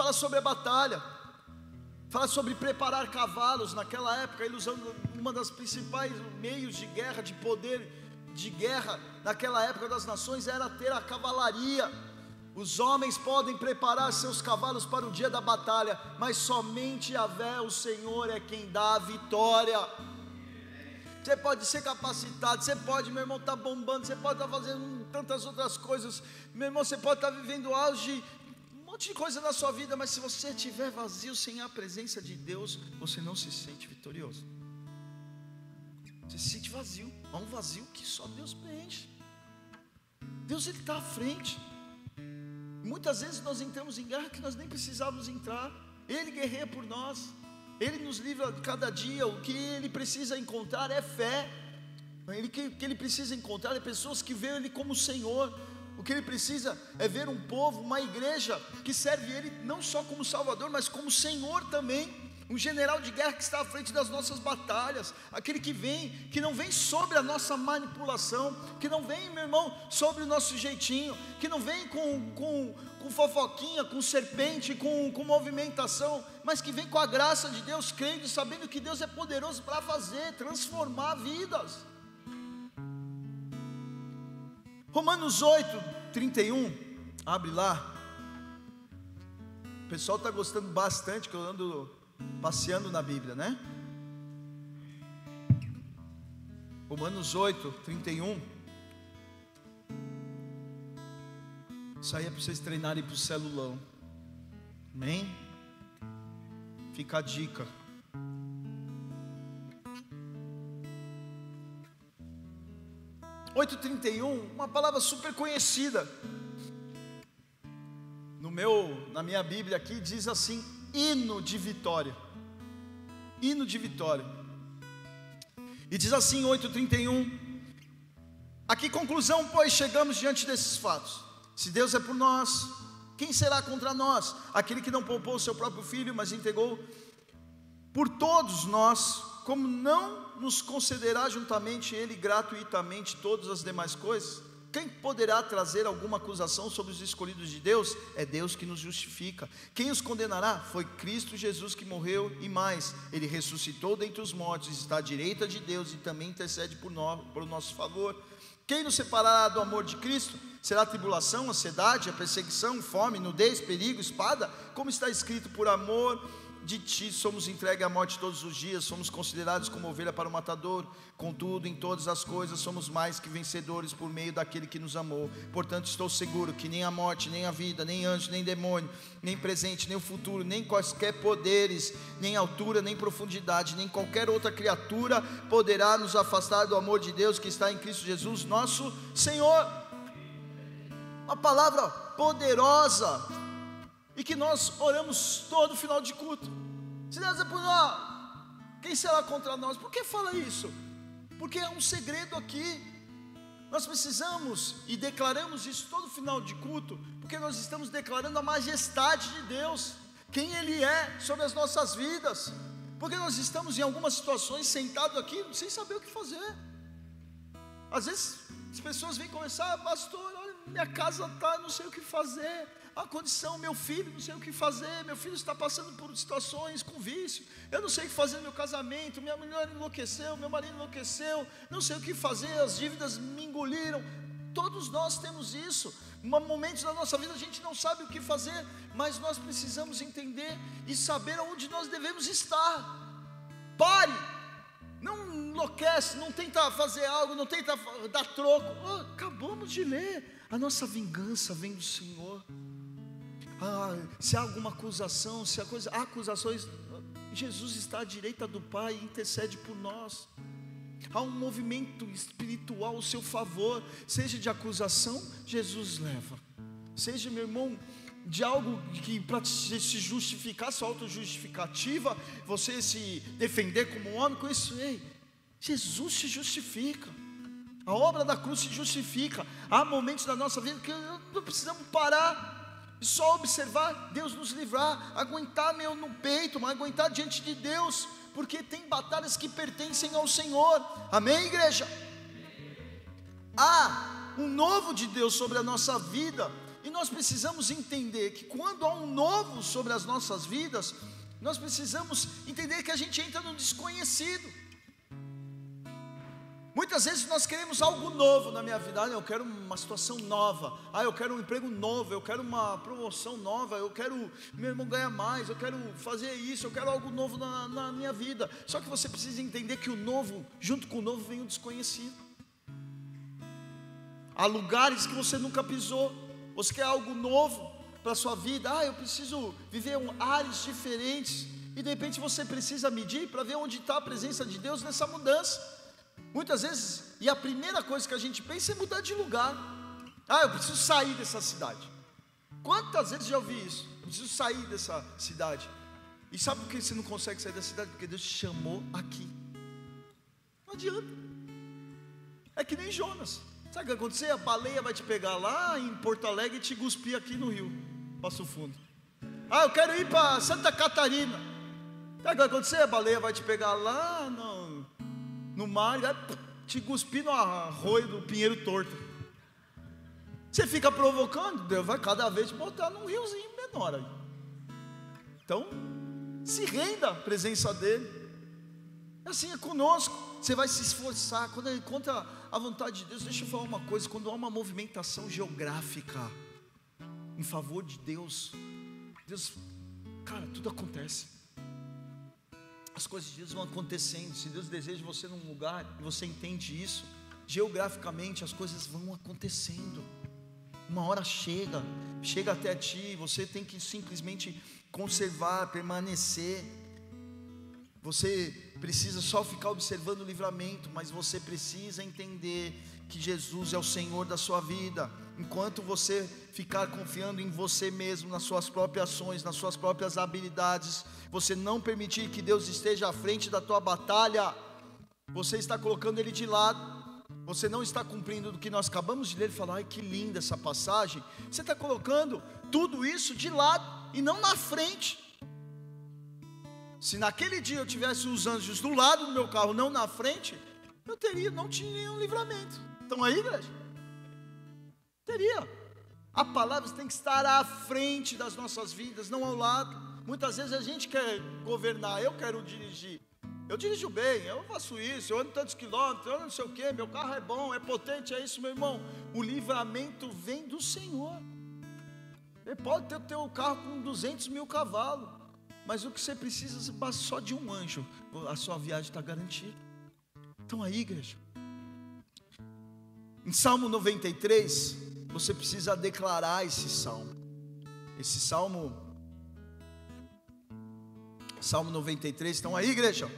fala sobre a batalha. Fala sobre preparar cavalos. Naquela época, ele usando uma das principais meios de guerra, de poder de guerra, naquela época das nações, era ter a cavalaria. Os homens podem preparar seus cavalos para o dia da batalha, mas somente Yahvé, o Senhor, é quem dá a vitória. Você pode ser capacitado, você pode, meu irmão, estar tá bombando, você pode estar tá fazendo tantas outras coisas, meu irmão, você pode estar tá vivendo auge monte de coisa na sua vida, mas se você estiver vazio sem a presença de Deus, você não se sente vitorioso. Você se sente vazio. Há um vazio que só Deus preenche. Deus ele está à frente. Muitas vezes nós entramos em guerra que nós nem precisávamos entrar. Ele guerreia por nós. Ele nos livra cada dia. O que ele precisa encontrar é fé. Ele, que, que ele precisa encontrar é pessoas que veem Ele como Senhor o que ele precisa é ver um povo, uma igreja que serve ele não só como Salvador, mas como Senhor também. Um general de guerra que está à frente das nossas batalhas, aquele que vem, que não vem sobre a nossa manipulação, que não vem, meu irmão, sobre o nosso jeitinho, que não vem com, com, com fofoquinha, com serpente, com, com movimentação, mas que vem com a graça de Deus, crendo, sabendo que Deus é poderoso para fazer, transformar vidas. Romanos 8, 31, abre lá. O pessoal está gostando bastante que eu ando passeando na Bíblia, né? Romanos 8, 31. Isso aí é para vocês treinarem para o celulão. Amém? Fica a dica. 8:31, uma palavra super conhecida. No meu, na minha Bíblia aqui diz assim: hino de vitória. Hino de vitória. E diz assim, 8:31. A que conclusão, pois, chegamos diante desses fatos? Se Deus é por nós, quem será contra nós? Aquele que não poupou o seu próprio filho, mas entregou por todos nós, como não nos concederá juntamente ele gratuitamente todas as demais coisas? Quem poderá trazer alguma acusação sobre os escolhidos de Deus? É Deus que nos justifica. Quem os condenará? Foi Cristo Jesus que morreu e mais, ele ressuscitou dentre os mortos, está à direita de Deus e também intercede por nós, nosso favor. Quem nos separará do amor de Cristo? Será a tribulação, a ansiedade, a perseguição, fome, nudez, perigo, espada? Como está escrito, por amor de ti somos entregues à morte todos os dias, somos considerados como ovelha para o matador, contudo, em todas as coisas somos mais que vencedores por meio daquele que nos amou. Portanto, estou seguro que nem a morte, nem a vida, nem anjo, nem demônio, nem presente, nem o futuro, nem quaisquer poderes, nem altura, nem profundidade, nem qualquer outra criatura poderá nos afastar do amor de Deus que está em Cristo Jesus, nosso Senhor. Uma palavra poderosa e que nós oramos todo final de culto. Se Deus é por nós, quem será contra nós? Por que fala isso? Porque é um segredo aqui. Nós precisamos e declaramos isso todo final de culto, porque nós estamos declarando a majestade de Deus, quem Ele é sobre as nossas vidas. Porque nós estamos em algumas situações sentados aqui sem saber o que fazer. Às vezes as pessoas vêm conversar, ah, pastor, olha, minha casa está, não sei o que fazer a condição, meu filho, não sei o que fazer, meu filho está passando por situações com vício, eu não sei o que fazer no meu casamento, minha mulher enlouqueceu, meu marido enlouqueceu, não sei o que fazer, as dívidas me engoliram. Todos nós temos isso. Em momentos da nossa vida a gente não sabe o que fazer, mas nós precisamos entender e saber aonde nós devemos estar. Pare, não enlouquece, não tenta fazer algo, não tenta dar troco. Oh, acabamos de ler. A nossa vingança vem do Senhor ah, se há alguma acusação, se há coisa, há acusações, Jesus está à direita do Pai e intercede por nós. Há um movimento espiritual ao seu favor, seja de acusação, Jesus leva. Seja, meu irmão, de algo que para se justificar, sua autojustificativa, você se defender como homem, com isso, ei, Jesus se justifica. A obra da cruz se justifica. Há momentos da nossa vida que não precisamos parar só observar, Deus nos livrar, aguentar meu no peito, mas aguentar diante de Deus, porque tem batalhas que pertencem ao Senhor. Amém, igreja? Há um novo de Deus sobre a nossa vida, e nós precisamos entender que quando há um novo sobre as nossas vidas, nós precisamos entender que a gente entra no desconhecido. Muitas vezes nós queremos algo novo na minha vida. Ah, eu quero uma situação nova. Ah, eu quero um emprego novo. Eu quero uma promoção nova. Eu quero, meu irmão, ganhar mais. Eu quero fazer isso. Eu quero algo novo na, na minha vida. Só que você precisa entender que o novo, junto com o novo, vem o desconhecido. Há lugares que você nunca pisou. Você quer algo novo para a sua vida. Ah, eu preciso viver um ares diferentes. E de repente você precisa medir para ver onde está a presença de Deus nessa mudança. Muitas vezes, e a primeira coisa que a gente pensa é mudar de lugar. Ah, eu preciso sair dessa cidade. Quantas vezes já ouvi isso? Eu preciso sair dessa cidade. E sabe por que você não consegue sair da cidade? Porque Deus te chamou aqui. Não adianta. É que nem Jonas. Sabe o que vai acontecer? A baleia vai te pegar lá em Porto Alegre e te cuspir aqui no rio, Passo Fundo. Ah, eu quero ir para Santa Catarina. Sabe o que vai acontecer? A baleia vai te pegar lá no no mar e vai te cuspir no arroio do pinheiro torto. Você fica provocando, Deus vai cada vez botar num riozinho menor aí. Então, se renda à presença dEle. Assim é conosco. Você vai se esforçar. Quando ele contra a vontade de Deus, deixa eu falar uma coisa: quando há uma movimentação geográfica em favor de Deus, Deus, cara, tudo acontece as coisas de Deus vão acontecendo. Se Deus deseja você num lugar e você entende isso, geograficamente as coisas vão acontecendo. Uma hora chega, chega até ti, você tem que simplesmente conservar, permanecer. Você precisa só ficar observando o livramento, mas você precisa entender que Jesus é o Senhor da sua vida. Enquanto você ficar confiando em você mesmo, nas suas próprias ações, nas suas próprias habilidades, você não permitir que Deus esteja à frente da tua batalha, você está colocando Ele de lado. Você não está cumprindo do que nós acabamos de ler e falar, ai que linda essa passagem. Você está colocando tudo isso de lado e não na frente. Se naquele dia eu tivesse os anjos do lado do meu carro, não na frente, eu teria, não tinha nenhum livramento. Estão aí, igreja? Teria. A palavra tem que estar à frente das nossas vidas, não ao lado. Muitas vezes a gente quer governar, eu quero dirigir. Eu dirijo bem, eu faço isso, eu ando tantos quilômetros, eu não sei o que, meu carro é bom, é potente, é isso, meu irmão. O livramento vem do Senhor. Ele pode ter o teu carro com 200 mil cavalos, mas o que você precisa é só de um anjo, a sua viagem está garantida. Então aí, igreja, em Salmo 93, você precisa declarar esse salmo. Esse salmo, Salmo 93, estão aí, igreja?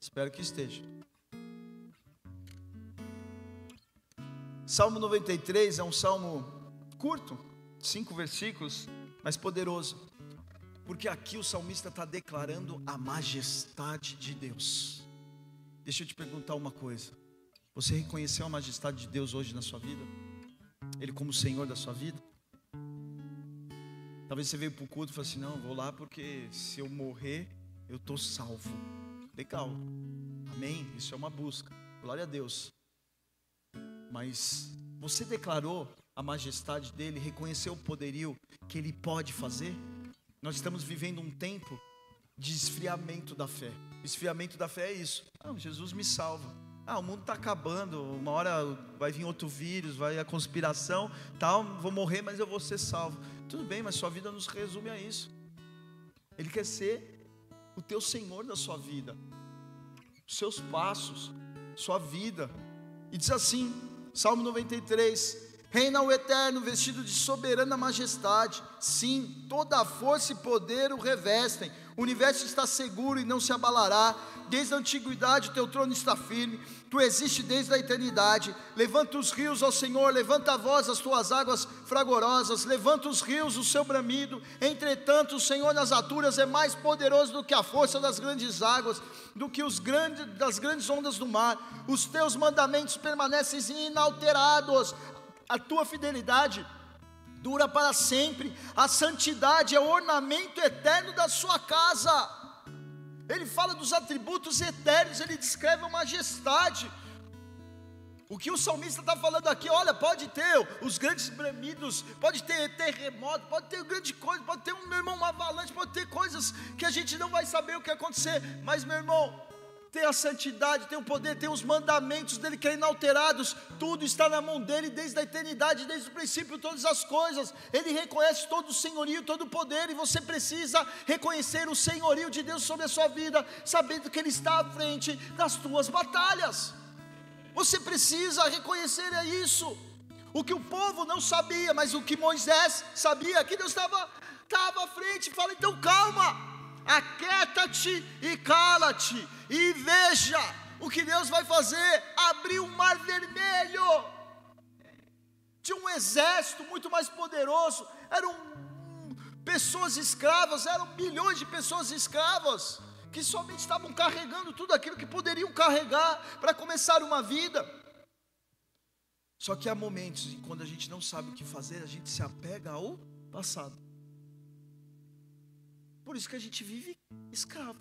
Espero que esteja. Salmo 93 é um salmo curto, cinco versículos, mas poderoso, porque aqui o salmista está declarando a majestade de Deus. Deixa eu te perguntar uma coisa: você reconheceu a majestade de Deus hoje na sua vida? Ele como Senhor da sua vida? Talvez você veio para o culto e falou assim: não, vou lá porque se eu morrer, eu estou salvo. Legal, amém? Isso é uma busca, glória a Deus. Mas você declarou a majestade dele, reconheceu o poderio que ele pode fazer? Nós estamos vivendo um tempo de esfriamento da fé. Esfriamento da fé é isso. Ah, Jesus me salva. Ah, o mundo está acabando. Uma hora vai vir outro vírus, vai a conspiração, tal. Vou morrer, mas eu vou ser salvo. Tudo bem, mas sua vida nos resume a isso. Ele quer ser o teu Senhor da sua vida, os seus passos, sua vida. E diz assim, Salmo 93: Reina o eterno, vestido de soberana majestade. Sim, toda a força e poder o revestem. O universo está seguro e não se abalará. Desde a antiguidade teu trono está firme. Tu existes desde a eternidade. Levanta os rios ao Senhor, levanta a voz as tuas águas fragorosas. Levanta os rios o seu bramido. Entretanto, o Senhor nas alturas é mais poderoso do que a força das grandes águas, do que os grandes das grandes ondas do mar. Os teus mandamentos permanecem inalterados a tua fidelidade dura para sempre, a santidade é o ornamento eterno da sua casa. Ele fala dos atributos eternos, ele descreve a majestade. O que o salmista está falando aqui, olha, pode ter os grandes bramidos, pode ter terremoto, pode ter grande coisa, pode ter um meu irmão, uma avalanche, pode ter coisas que a gente não vai saber o que acontecer, mas meu irmão, tem a santidade, tem o poder, tem os mandamentos dele que é inalterados, tudo está na mão dele desde a eternidade, desde o princípio, todas as coisas. Ele reconhece todo o senhorio, todo o poder, e você precisa reconhecer o senhorio de Deus sobre a sua vida, sabendo que Ele está à frente das tuas batalhas. Você precisa reconhecer isso. O que o povo não sabia, mas o que Moisés sabia, que Deus estava, estava à frente, fala, então calma aquieta-te e cala-te, e veja o que Deus vai fazer: abrir um mar vermelho. Tinha um exército muito mais poderoso, eram pessoas escravas, eram bilhões de pessoas escravas, que somente estavam carregando tudo aquilo que poderiam carregar para começar uma vida. Só que há momentos em quando a gente não sabe o que fazer, a gente se apega ao passado. Por isso que a gente vive escravo.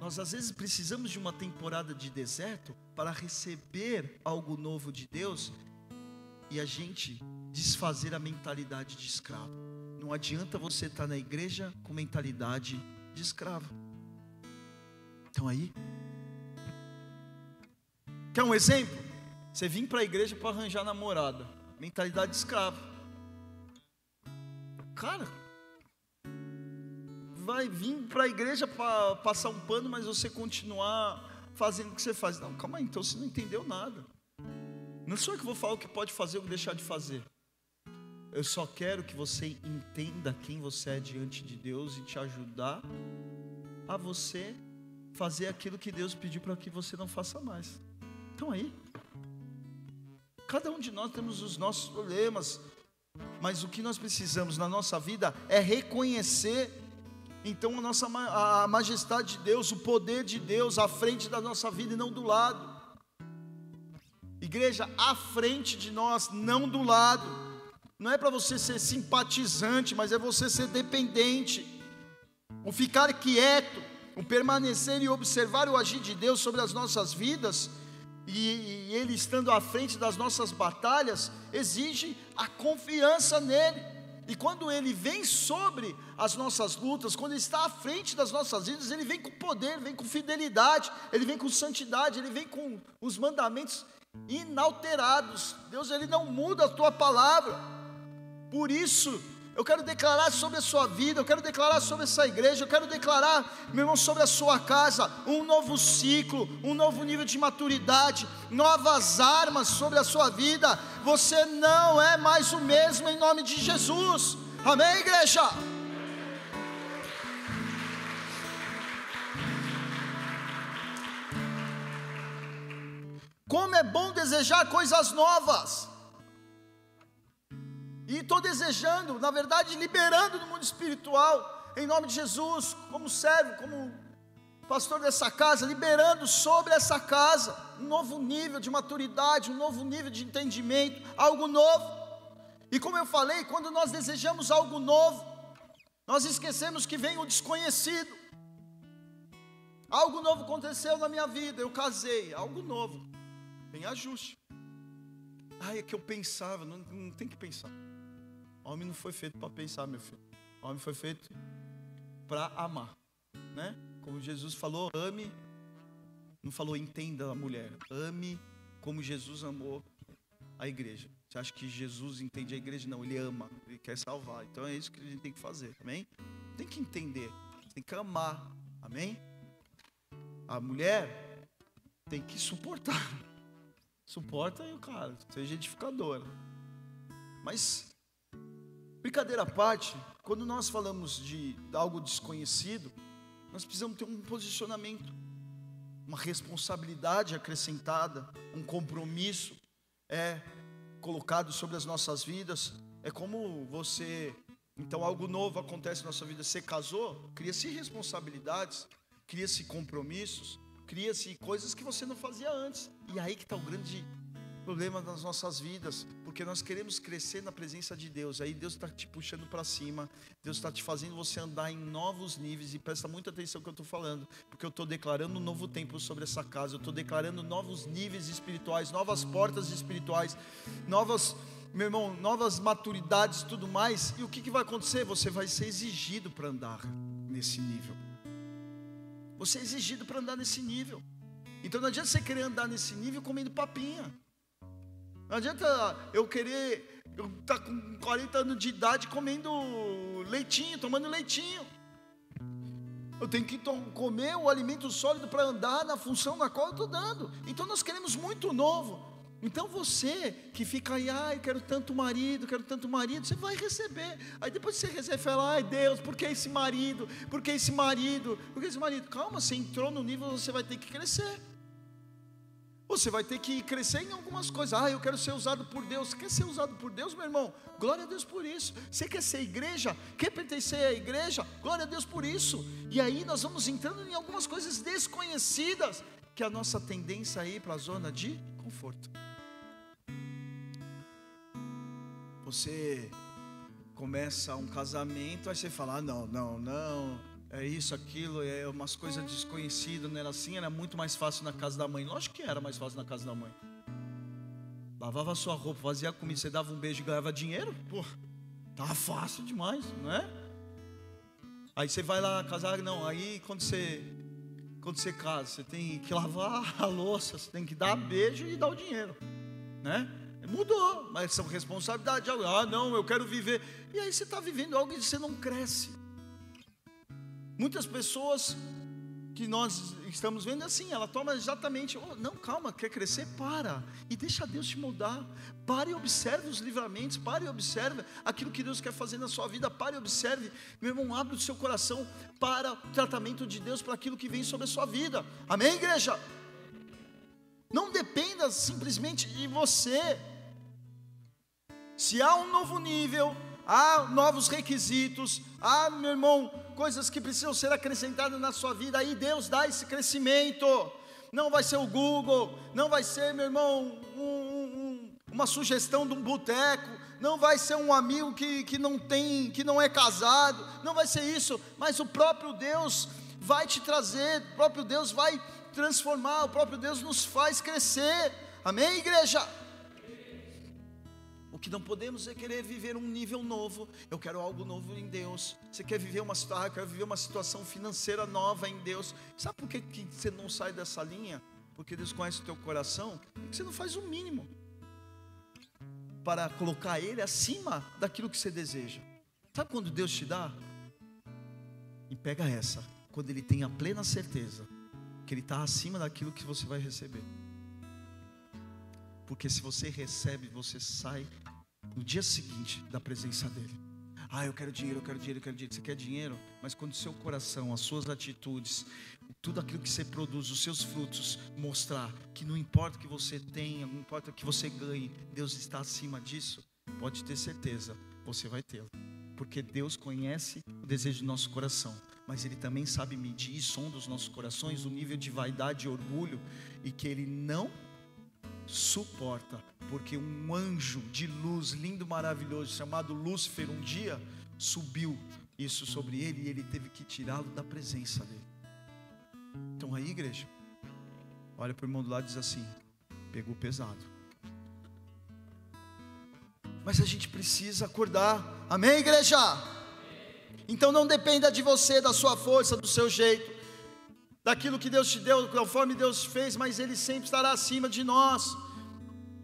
Nós às vezes precisamos de uma temporada de deserto para receber algo novo de Deus e a gente desfazer a mentalidade de escravo. Não adianta você estar na igreja com mentalidade de escravo. Então aí, quer um exemplo? Você vir para a igreja para arranjar namorada, mentalidade de escravo. Cara, vai vir para a igreja para passar um pano, mas você continuar fazendo o que você faz. Não, calma aí, então você não entendeu nada. Não sou eu que vou falar o que pode fazer ou deixar de fazer. Eu só quero que você entenda quem você é diante de Deus e te ajudar a você fazer aquilo que Deus pediu para que você não faça mais. Então aí, cada um de nós temos os nossos problemas, mas o que nós precisamos na nossa vida é reconhecer então a nossa a majestade de Deus, o poder de Deus à frente da nossa vida e não do lado. Igreja, à frente de nós, não do lado. Não é para você ser simpatizante, mas é você ser dependente. O ficar quieto, o permanecer e observar o agir de Deus sobre as nossas vidas, e, e Ele estando à frente das nossas batalhas, exige a confiança nele. E quando Ele vem sobre as nossas lutas, quando Ele está à frente das nossas vidas, Ele vem com poder, vem com fidelidade, Ele vem com santidade, Ele vem com os mandamentos inalterados. Deus, Ele não muda a tua palavra. Por isso, eu quero declarar sobre a sua vida, eu quero declarar sobre essa igreja, eu quero declarar, meu irmão, sobre a sua casa, um novo ciclo, um novo nível de maturidade, novas armas sobre a sua vida. Você não é mais o mesmo em nome de Jesus. Amém, igreja? Como é bom desejar coisas novas. E estou desejando, na verdade, liberando no mundo espiritual, em nome de Jesus, como servo, como pastor dessa casa, liberando sobre essa casa um novo nível de maturidade, um novo nível de entendimento, algo novo. E como eu falei, quando nós desejamos algo novo, nós esquecemos que vem o desconhecido. Algo novo aconteceu na minha vida, eu casei, algo novo. Tem ajuste. Ah, é que eu pensava, não, não tem que pensar. Homem não foi feito para pensar, meu filho. Homem foi feito para amar, né? Como Jesus falou, ame. Não falou entenda a mulher. Ame como Jesus amou a igreja. Você acha que Jesus entende a igreja? Não, ele ama, ele quer salvar. Então é isso que a gente tem que fazer, amém? Tem que entender, tem que amar, amém? A mulher tem que suportar. Suporta aí o cara, seja edificadora. Mas Brincadeira à parte, quando nós falamos de algo desconhecido, nós precisamos ter um posicionamento, uma responsabilidade acrescentada, um compromisso é colocado sobre as nossas vidas. É como você, então algo novo acontece na nossa vida, você casou, cria-se responsabilidades, cria-se compromissos, cria-se coisas que você não fazia antes. E aí que está o grande problema nas nossas vidas, porque nós queremos crescer na presença de Deus. Aí Deus está te puxando para cima, Deus está te fazendo você andar em novos níveis. E presta muita atenção que eu estou falando, porque eu estou declarando um novo tempo sobre essa casa, eu estou declarando novos níveis espirituais, novas portas espirituais, novas, meu irmão, novas maturidades tudo mais. E o que, que vai acontecer? Você vai ser exigido para andar nesse nível. Você é exigido para andar nesse nível. Então não adianta você querer andar nesse nível comendo papinha. Não adianta eu querer eu estar tá com 40 anos de idade comendo leitinho, tomando leitinho. Eu tenho que comer o alimento sólido para andar na função na qual eu estou dando. Então nós queremos muito novo. Então você que fica aí, ai, quero tanto marido, quero tanto marido, você vai receber. Aí depois você recebe e fala, ai Deus, por que esse marido? Por que esse marido? Por que esse marido? Calma, você entrou no nível, você vai ter que crescer. Você vai ter que crescer em algumas coisas. Ah, eu quero ser usado por Deus. Quer ser usado por Deus, meu irmão? Glória a Deus por isso. Você quer ser igreja? Quer pertencer à igreja? Glória a Deus por isso. E aí nós vamos entrando em algumas coisas desconhecidas, que é a nossa tendência a ir para a zona de conforto. Você começa um casamento, aí você fala: ah, não, não, não é isso, aquilo, é umas coisas desconhecidas, não era assim, era muito mais fácil na casa da mãe. Lógico que era mais fácil na casa da mãe. Lavava sua roupa, fazia comida, você dava um beijo e ganhava dinheiro? Pô, tava fácil demais, não é? Aí você vai lá casar, não, aí quando você quando você casa, você tem que lavar a louça, você tem que dar beijo e dar o dinheiro, né? Mudou, mas são responsabilidades. Ah, não, eu quero viver. E aí você está vivendo algo e você não cresce. Muitas pessoas que nós estamos vendo é assim, ela toma exatamente, oh, não, calma, quer crescer? Para, e deixa Deus te moldar, pare e observe os livramentos, pare e observe aquilo que Deus quer fazer na sua vida, pare e observe, meu irmão, abre o seu coração para o tratamento de Deus, para aquilo que vem sobre a sua vida, amém igreja? Não dependa simplesmente de você, se há um novo nível, há novos requisitos, há, meu irmão, coisas que precisam ser acrescentadas na sua vida, aí Deus dá esse crescimento. Não vai ser o Google, não vai ser, meu irmão, um, um, uma sugestão de um boteco, não vai ser um amigo que, que não tem, que não é casado, não vai ser isso, mas o próprio Deus vai te trazer, o próprio Deus vai transformar, o próprio Deus nos faz crescer. Amém, igreja? Que não podemos é querer viver um nível novo. Eu quero algo novo em Deus. Você quer viver uma situação, quero viver uma situação financeira nova em Deus. Sabe por que, que você não sai dessa linha? Porque Deus conhece o teu coração e que você não faz o mínimo para colocar Ele acima daquilo que você deseja. Sabe quando Deus te dá? E pega essa, quando Ele tem a plena certeza que Ele está acima daquilo que você vai receber. Porque se você recebe, você sai no dia seguinte da presença dele. Ah, eu quero dinheiro, eu quero dinheiro, eu quero dinheiro. Você quer dinheiro? Mas quando o seu coração, as suas atitudes, tudo aquilo que você produz, os seus frutos, mostrar que não importa o que você tenha, não importa o que você ganhe, Deus está acima disso, pode ter certeza, você vai tê-lo. Porque Deus conhece o desejo do nosso coração, mas Ele também sabe medir e sonda os nossos corações, o nível de vaidade e orgulho, e que Ele não suporta, porque um anjo de luz lindo, maravilhoso, chamado Lúcifer, um dia subiu isso sobre ele e ele teve que tirá-lo da presença dele. Então aí, igreja, olha para o irmão do lado e diz assim: pegou pesado. Mas a gente precisa acordar, amém, igreja? Então não dependa de você, da sua força, do seu jeito daquilo que Deus te deu, conforme Deus fez, mas Ele sempre estará acima de nós.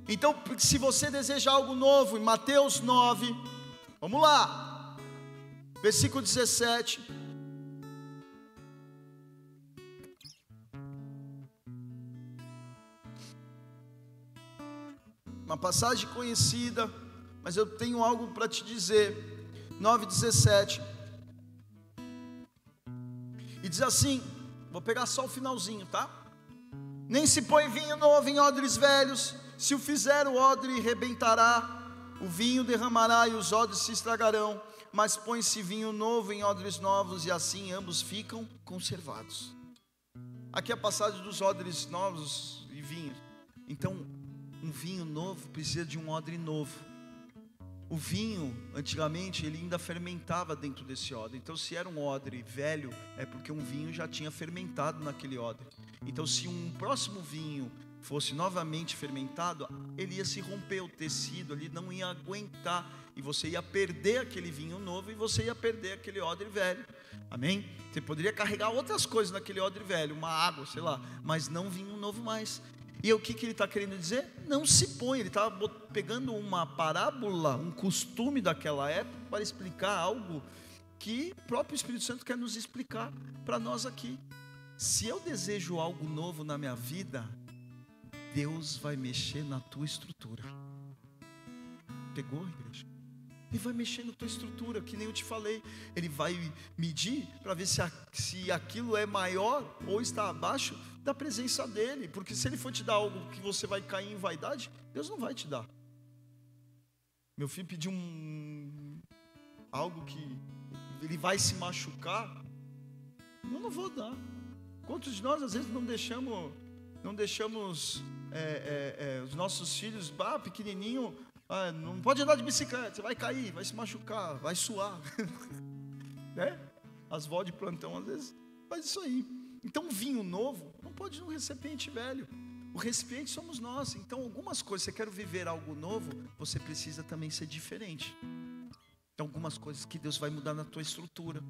Então, se você deseja algo novo, em Mateus 9, vamos lá, versículo 17. Uma passagem conhecida, mas eu tenho algo para te dizer. 9,17. E diz assim: Vou pegar só o finalzinho, tá? Nem se põe vinho novo em odres velhos, se o fizer, o odre rebentará, o vinho derramará e os odres se estragarão. Mas põe-se vinho novo em odres novos, e assim ambos ficam conservados. Aqui é a passagem dos odres novos e vinhos. Então, um vinho novo precisa de um odre novo. O vinho, antigamente, ele ainda fermentava dentro desse odre. Então, se era um odre velho, é porque um vinho já tinha fermentado naquele odre. Então, se um próximo vinho fosse novamente fermentado, ele ia se romper o tecido ali, não ia aguentar e você ia perder aquele vinho novo e você ia perder aquele odre velho. Amém? Você poderia carregar outras coisas naquele odre velho, uma água, sei lá, mas não vinho novo mais. E o que, que ele está querendo dizer? Não se põe, ele está pegando uma parábola, um costume daquela época, para explicar algo que o próprio Espírito Santo quer nos explicar para nós aqui. Se eu desejo algo novo na minha vida, Deus vai mexer na tua estrutura. Pegou, igreja? Ele vai mexer na tua estrutura, que nem eu te falei. Ele vai medir para ver se, a, se aquilo é maior ou está abaixo da presença dele. Porque se ele for te dar algo que você vai cair em vaidade, Deus não vai te dar. Meu filho pediu um, algo que ele vai se machucar. Eu não vou dar. Quantos de nós às vezes não deixamos, não deixamos é, é, é, os nossos filhos, bah, pequenininho, ah, não pode andar de bicicleta, você vai cair, vai se machucar, vai suar. né? As vó de plantão às vezes faz isso aí. Então, vinho novo não pode ir num recipiente velho. O recipiente somos nós. Então, algumas coisas, você quer viver algo novo, você precisa também ser diferente. Então, algumas coisas que Deus vai mudar na tua estrutura.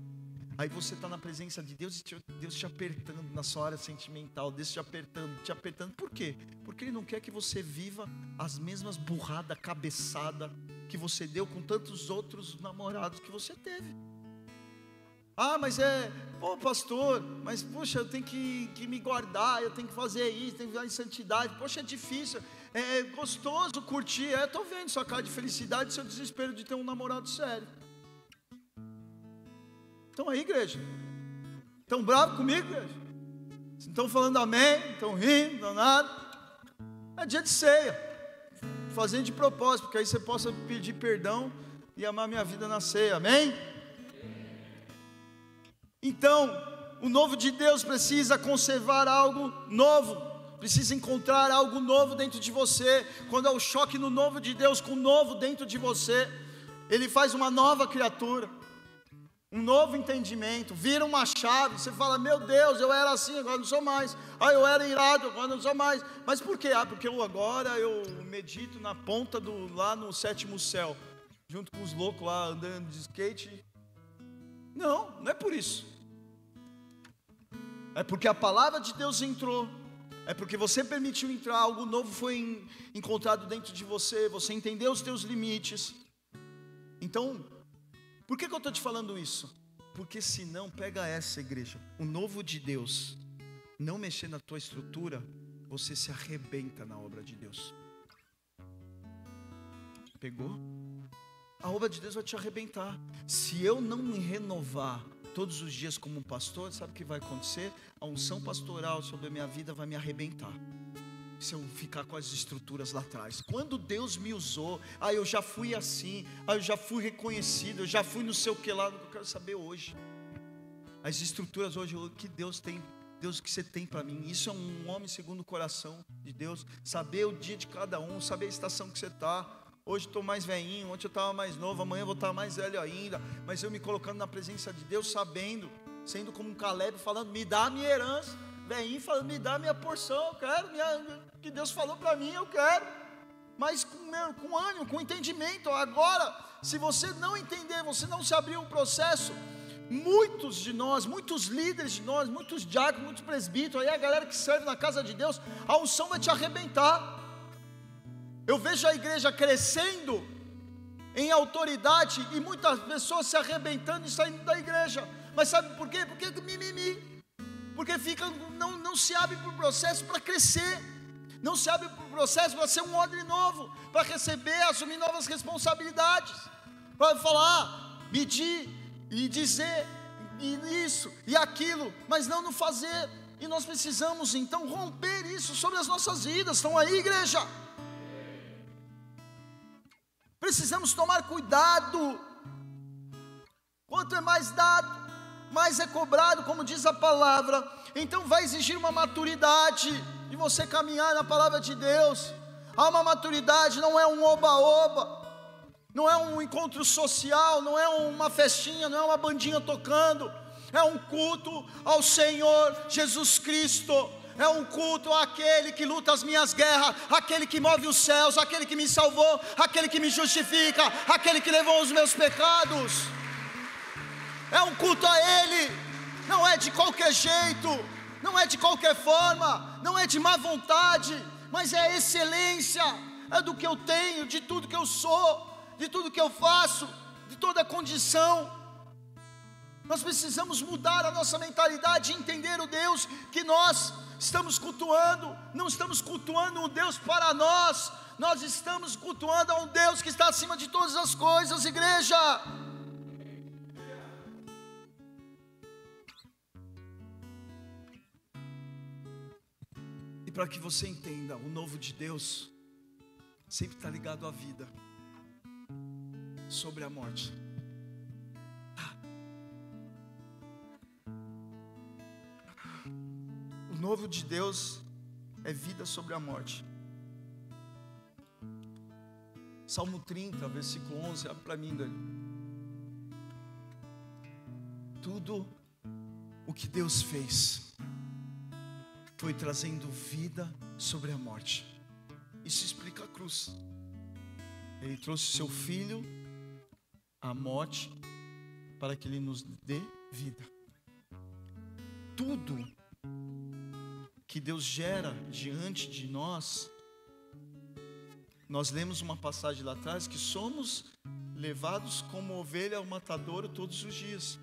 Aí você está na presença de Deus e Deus te apertando na sua área sentimental, Deus te apertando, te apertando. Por quê? Porque Ele não quer que você viva as mesmas burradas, cabeçada que você deu com tantos outros namorados que você teve. Ah, mas é, pô, pastor, mas puxa, eu tenho que, que me guardar, eu tenho que fazer isso, tenho que viver em santidade. Poxa, é difícil, é, é gostoso curtir. É, estou vendo sua cara de felicidade seu desespero de ter um namorado sério. Estão aí, igreja? Estão bravos comigo, igreja? Estão falando amém, estão rindo, não nada. É dia de ceia. Fazendo de propósito, porque aí você possa pedir perdão e amar minha vida na ceia, amém? Então, o novo de Deus precisa conservar algo novo, precisa encontrar algo novo dentro de você. Quando há o choque no novo de Deus com o novo dentro de você, ele faz uma nova criatura, um novo entendimento, vira uma chave. Você fala: Meu Deus, eu era assim, agora não sou mais. Ah, eu era irado, agora não sou mais. Mas por quê? Ah, porque eu agora eu medito na ponta do lá no sétimo céu, junto com os loucos lá andando de skate. Não, não é por isso. É porque a palavra de Deus entrou. É porque você permitiu entrar, algo novo foi encontrado dentro de você, você entendeu os teus limites. Então, por que, que eu estou te falando isso? Porque senão, pega essa igreja, o novo de Deus, não mexer na tua estrutura, você se arrebenta na obra de Deus. Pegou? A obra de Deus vai te arrebentar. Se eu não me renovar todos os dias como pastor, sabe o que vai acontecer? A unção pastoral sobre a minha vida vai me arrebentar. Se eu ficar com as estruturas lá atrás. Quando Deus me usou, ah, eu já fui assim, ah, eu já fui reconhecido, eu já fui no seu que lá, eu quero saber hoje. As estruturas hoje, o que Deus tem, Deus o que você tem para mim. Isso é um homem segundo o coração de Deus. Saber o dia de cada um, saber a estação que você está Hoje estou mais velhinho, ontem eu estava mais novo, amanhã eu vou estar mais velho ainda. Mas eu me colocando na presença de Deus, sabendo, sendo como um Caleb, falando: me dá a minha herança. Velhinho falando: me dá minha porção, eu quero. Minha, que Deus falou para mim, eu quero. Mas com, meu, com ânimo, com entendimento. Agora, se você não entender, você não se abrir um processo, muitos de nós, muitos líderes de nós, muitos diáconos, muitos presbíteros, aí a galera que serve na casa de Deus, a unção vai te arrebentar. Eu vejo a igreja crescendo em autoridade e muitas pessoas se arrebentando e saindo da igreja. Mas sabe por quê? Porque mimimi. Porque fica, não, não se abre para o processo para crescer. Não se abre para o processo para ser um odre novo, para receber, assumir novas responsabilidades, para falar, medir e dizer e isso e aquilo, mas não no fazer. E nós precisamos então romper isso sobre as nossas vidas. Estão aí, igreja? Precisamos tomar cuidado. Quanto é mais dado, mais é cobrado, como diz a palavra. Então vai exigir uma maturidade de você caminhar na palavra de Deus. Há uma maturidade, não é um oba-oba, não é um encontro social, não é uma festinha, não é uma bandinha tocando, é um culto ao Senhor Jesus Cristo é um culto àquele que luta as minhas guerras, aquele que move os céus, aquele que me salvou, aquele que me justifica, aquele que levou os meus pecados. É um culto a Ele, não é de qualquer jeito, não é de qualquer forma, não é de má vontade, mas é excelência, é do que eu tenho, de tudo que eu sou, de tudo que eu faço, de toda condição. Nós precisamos mudar a nossa mentalidade e entender o Deus que nós estamos cultuando, não estamos cultuando um Deus para nós, nós estamos cultuando a um Deus que está acima de todas as coisas, igreja. E para que você entenda, o novo de Deus sempre está ligado à vida, sobre a morte. novo de Deus é vida sobre a morte. Salmo 30, versículo 11, abre para mim, Dani. Tudo o que Deus fez foi trazendo vida sobre a morte. Isso explica a cruz. Ele trouxe seu filho à morte para que ele nos dê vida. Tudo que Deus gera diante de nós, nós lemos uma passagem lá atrás que somos levados como ovelha ao matadouro todos os dias.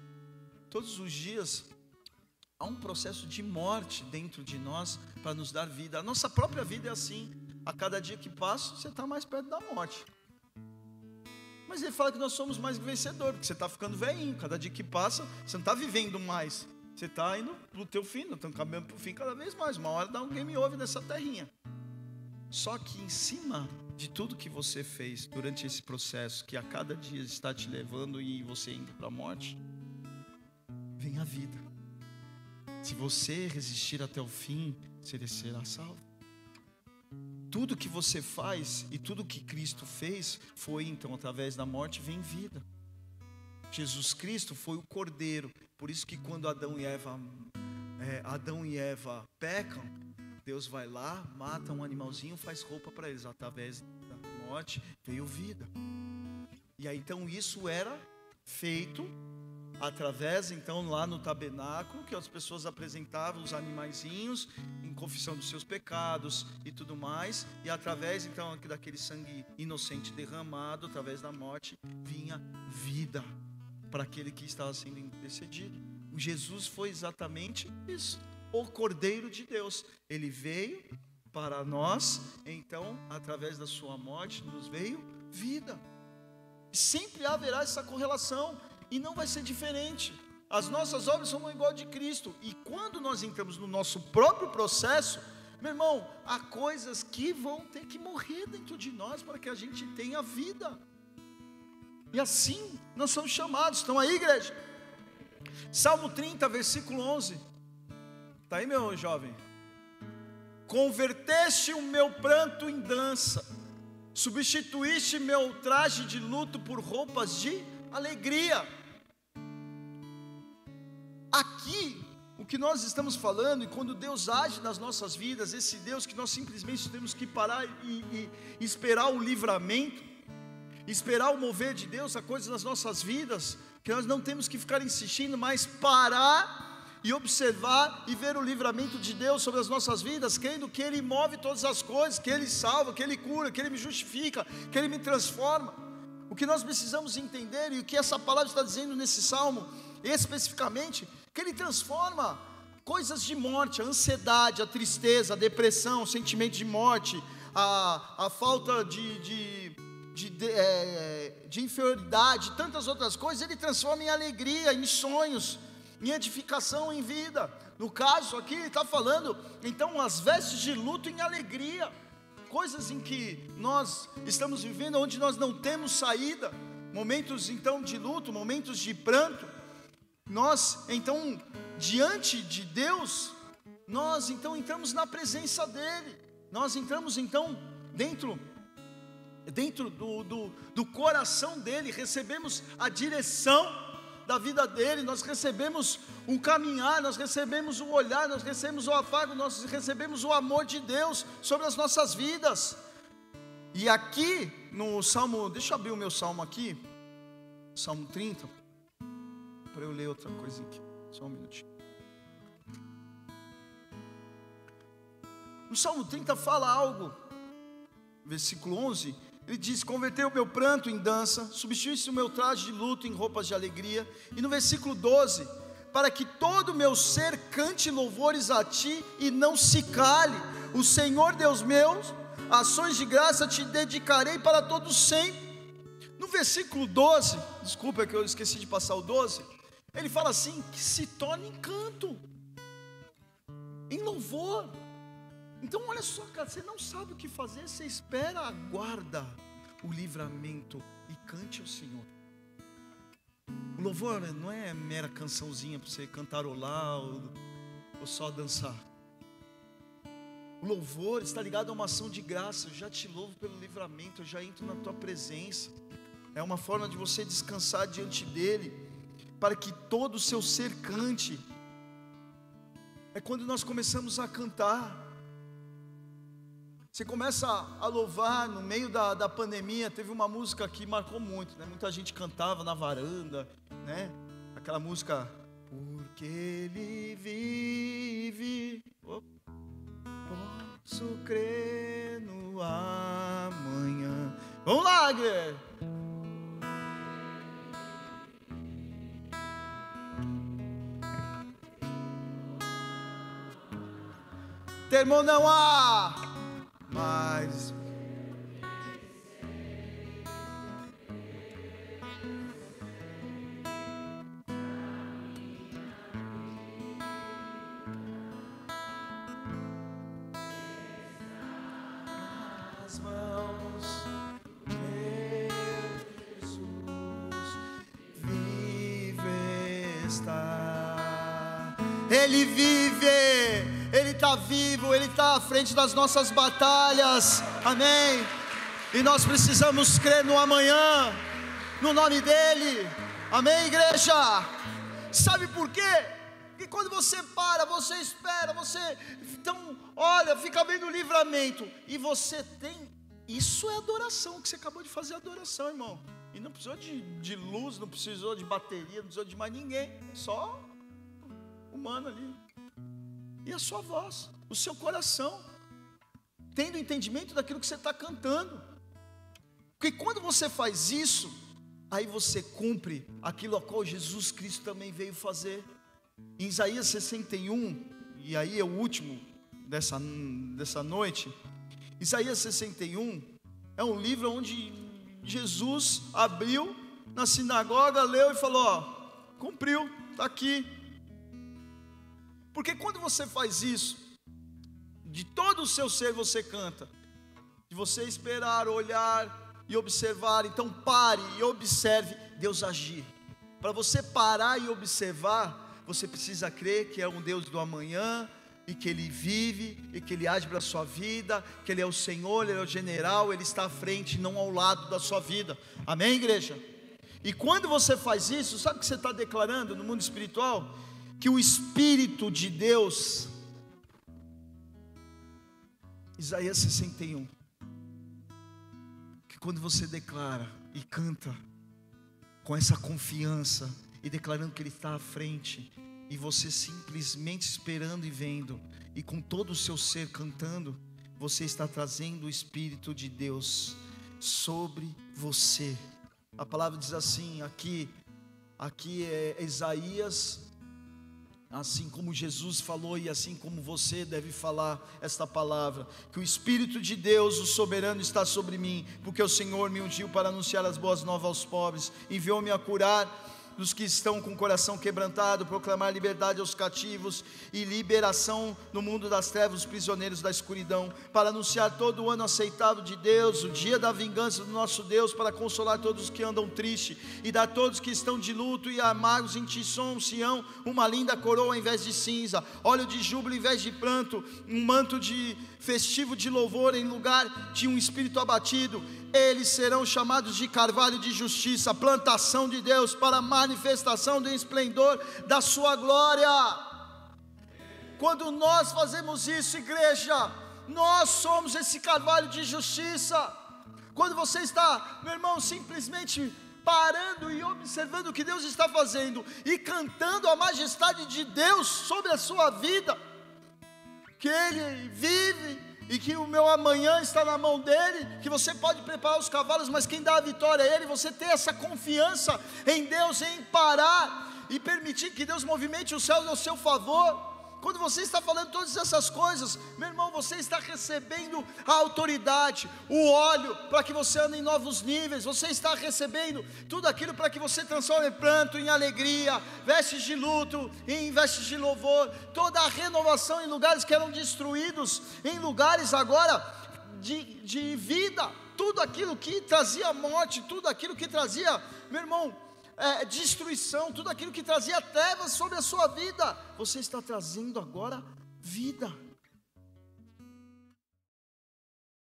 Todos os dias há um processo de morte dentro de nós para nos dar vida. A nossa própria vida é assim. A cada dia que passa, você está mais perto da morte. Mas ele fala que nós somos mais vencedores, porque você está ficando velhinho. Cada dia que passa, você não está vivendo mais. Você está indo para o teu fim, não estão caminhando para o fim cada vez mais. Uma hora dá um game over nessa terrinha. Só que em cima de tudo que você fez durante esse processo, que a cada dia está te levando e você indo para a morte, vem a vida. Se você resistir até o fim, você será salvo. Tudo que você faz e tudo que Cristo fez foi então através da morte vem vida. Jesus Cristo foi o Cordeiro, por isso que quando Adão e Eva, é, Adão e Eva pecam, Deus vai lá, mata um animalzinho, faz roupa para eles. Através da morte veio vida. E aí então isso era feito através então lá no tabernáculo que as pessoas apresentavam os animaizinhos em confissão dos seus pecados e tudo mais e através então daquele sangue inocente derramado através da morte vinha vida para aquele que estava sendo intercedido. Jesus foi exatamente isso, o Cordeiro de Deus. Ele veio para nós, então através da sua morte nos veio vida. Sempre haverá essa correlação e não vai ser diferente. As nossas obras são igual de Cristo. E quando nós entramos no nosso próprio processo, meu irmão, há coisas que vão ter que morrer dentro de nós para que a gente tenha vida. E assim nós somos chamados. Estão aí, igreja? Salmo 30, versículo 11. Está aí, meu jovem? Converteste o meu pranto em dança, substituíste meu traje de luto por roupas de alegria. Aqui, o que nós estamos falando, e quando Deus age nas nossas vidas, esse Deus que nós simplesmente temos que parar e, e esperar o livramento, esperar o mover de Deus a coisas nas nossas vidas, que nós não temos que ficar insistindo, mas parar e observar e ver o livramento de Deus sobre as nossas vidas, crendo que Ele move todas as coisas, que Ele salva, que Ele cura, que Ele me justifica, que Ele me transforma. O que nós precisamos entender e o que essa palavra está dizendo nesse salmo, especificamente, que ele transforma coisas de morte, a ansiedade, a tristeza, a depressão, o sentimento de morte, a, a falta de, de, de, de, é, de inferioridade, tantas outras coisas, ele transforma em alegria, em sonhos, em edificação, em vida. No caso aqui, ele está falando, então, as vestes de luto em alegria, coisas em que nós estamos vivendo, onde nós não temos saída, momentos então de luto, momentos de pranto, nós então, diante de Deus, nós então entramos na presença dEle, nós entramos então dentro dentro do, do, do coração dele, recebemos a direção da vida dele, nós recebemos o caminhar, nós recebemos o olhar, nós recebemos o afago, nós recebemos o amor de Deus sobre as nossas vidas. E aqui no Salmo, deixa eu abrir o meu salmo aqui, Salmo 30 para eu ler outra coisa aqui. Só um minutinho. No Salmo 30 fala algo, versículo 11. Ele diz: Converteu o meu pranto em dança, substituísse o meu traje de luto em roupas de alegria. E no versículo 12: Para que todo o meu ser cante louvores a ti e não se cale, o Senhor Deus meu, ações de graça te dedicarei para todos sempre. No versículo 12, desculpa que eu esqueci de passar o 12. Ele fala assim: que se torne em canto, em louvor. Então, olha só, cara, você não sabe o que fazer, você espera, aguarda o livramento e cante ao Senhor. O louvor não é mera cançãozinha para você cantarolar ou, ou só dançar. O louvor está ligado a uma ação de graça. Eu já te louvo pelo livramento, eu já entro na tua presença. É uma forma de você descansar diante dEle para que todo o seu ser cante. É quando nós começamos a cantar. Você começa a louvar no meio da, da pandemia. Teve uma música que marcou muito, né? Muita gente cantava na varanda, né? Aquela música. Porque Ele vive, posso crer no amanhã. Vamos lá, Guilherme. Temor não há, está. Ele vive, Ele está vivo, Ele está à frente das nossas batalhas, amém. E nós precisamos crer no amanhã, no nome dEle, amém, igreja. Sabe por quê? Porque quando você para, você espera, você então olha, fica vendo livramento e você tem. Isso é adoração, que você acabou de fazer adoração, irmão. E não precisou de, de luz, não precisou de bateria, não precisou de mais ninguém, só humano ali. E a sua voz, o seu coração, tendo entendimento daquilo que você está cantando. Porque quando você faz isso, aí você cumpre aquilo a qual Jesus Cristo também veio fazer. Em Isaías 61, e aí é o último dessa, dessa noite, Isaías 61 é um livro onde Jesus abriu na sinagoga, leu e falou: ó, cumpriu, está aqui. Porque quando você faz isso, de todo o seu ser você canta, de você esperar, olhar e observar, então pare e observe Deus agir. Para você parar e observar, você precisa crer que é um Deus do amanhã, e que Ele vive, e que Ele age para a sua vida, que Ele é o Senhor, Ele é o general, Ele está à frente, não ao lado da sua vida. Amém, igreja? E quando você faz isso, sabe o que você está declarando no mundo espiritual? Que o Espírito de Deus, Isaías 61, que quando você declara e canta com essa confiança e declarando que Ele está à frente, e você simplesmente esperando e vendo, e com todo o seu ser cantando, você está trazendo o Espírito de Deus sobre você. A palavra diz assim, aqui, aqui é Isaías, assim como Jesus falou e assim como você deve falar esta palavra, que o Espírito de Deus, o soberano, está sobre mim, porque o Senhor me ungiu para anunciar as boas novas aos pobres, enviou-me a curar dos que estão com o coração quebrantado, proclamar liberdade aos cativos e liberação no mundo das trevas, os prisioneiros da escuridão, para anunciar todo o ano aceitável de Deus, o dia da vingança do nosso Deus, para consolar todos os que andam tristes e dar a todos que estão de luto e amargos em Tisson, Sião, uma linda coroa em vez de cinza, óleo de júbilo em vez de pranto, um manto de festivo de louvor em lugar de um espírito abatido eles serão chamados de carvalho de justiça, plantação de Deus para manifestação do esplendor da sua glória. Quando nós fazemos isso, igreja, nós somos esse carvalho de justiça. Quando você está, meu irmão, simplesmente parando e observando o que Deus está fazendo e cantando a majestade de Deus sobre a sua vida, que Ele vive, e que o meu amanhã está na mão dele, que você pode preparar os cavalos, mas quem dá a vitória é ele. Você ter essa confiança em Deus, em parar e permitir que Deus movimente o céu ao seu favor. Quando você está falando todas essas coisas, meu irmão, você está recebendo a autoridade, o óleo para que você ande em novos níveis, você está recebendo tudo aquilo para que você transforme pranto em alegria, vestes de luto em vestes de louvor, toda a renovação em lugares que eram destruídos, em lugares agora de, de vida, tudo aquilo que trazia morte, tudo aquilo que trazia, meu irmão, é, destruição, tudo aquilo que trazia trevas sobre a sua vida, você está trazendo agora vida.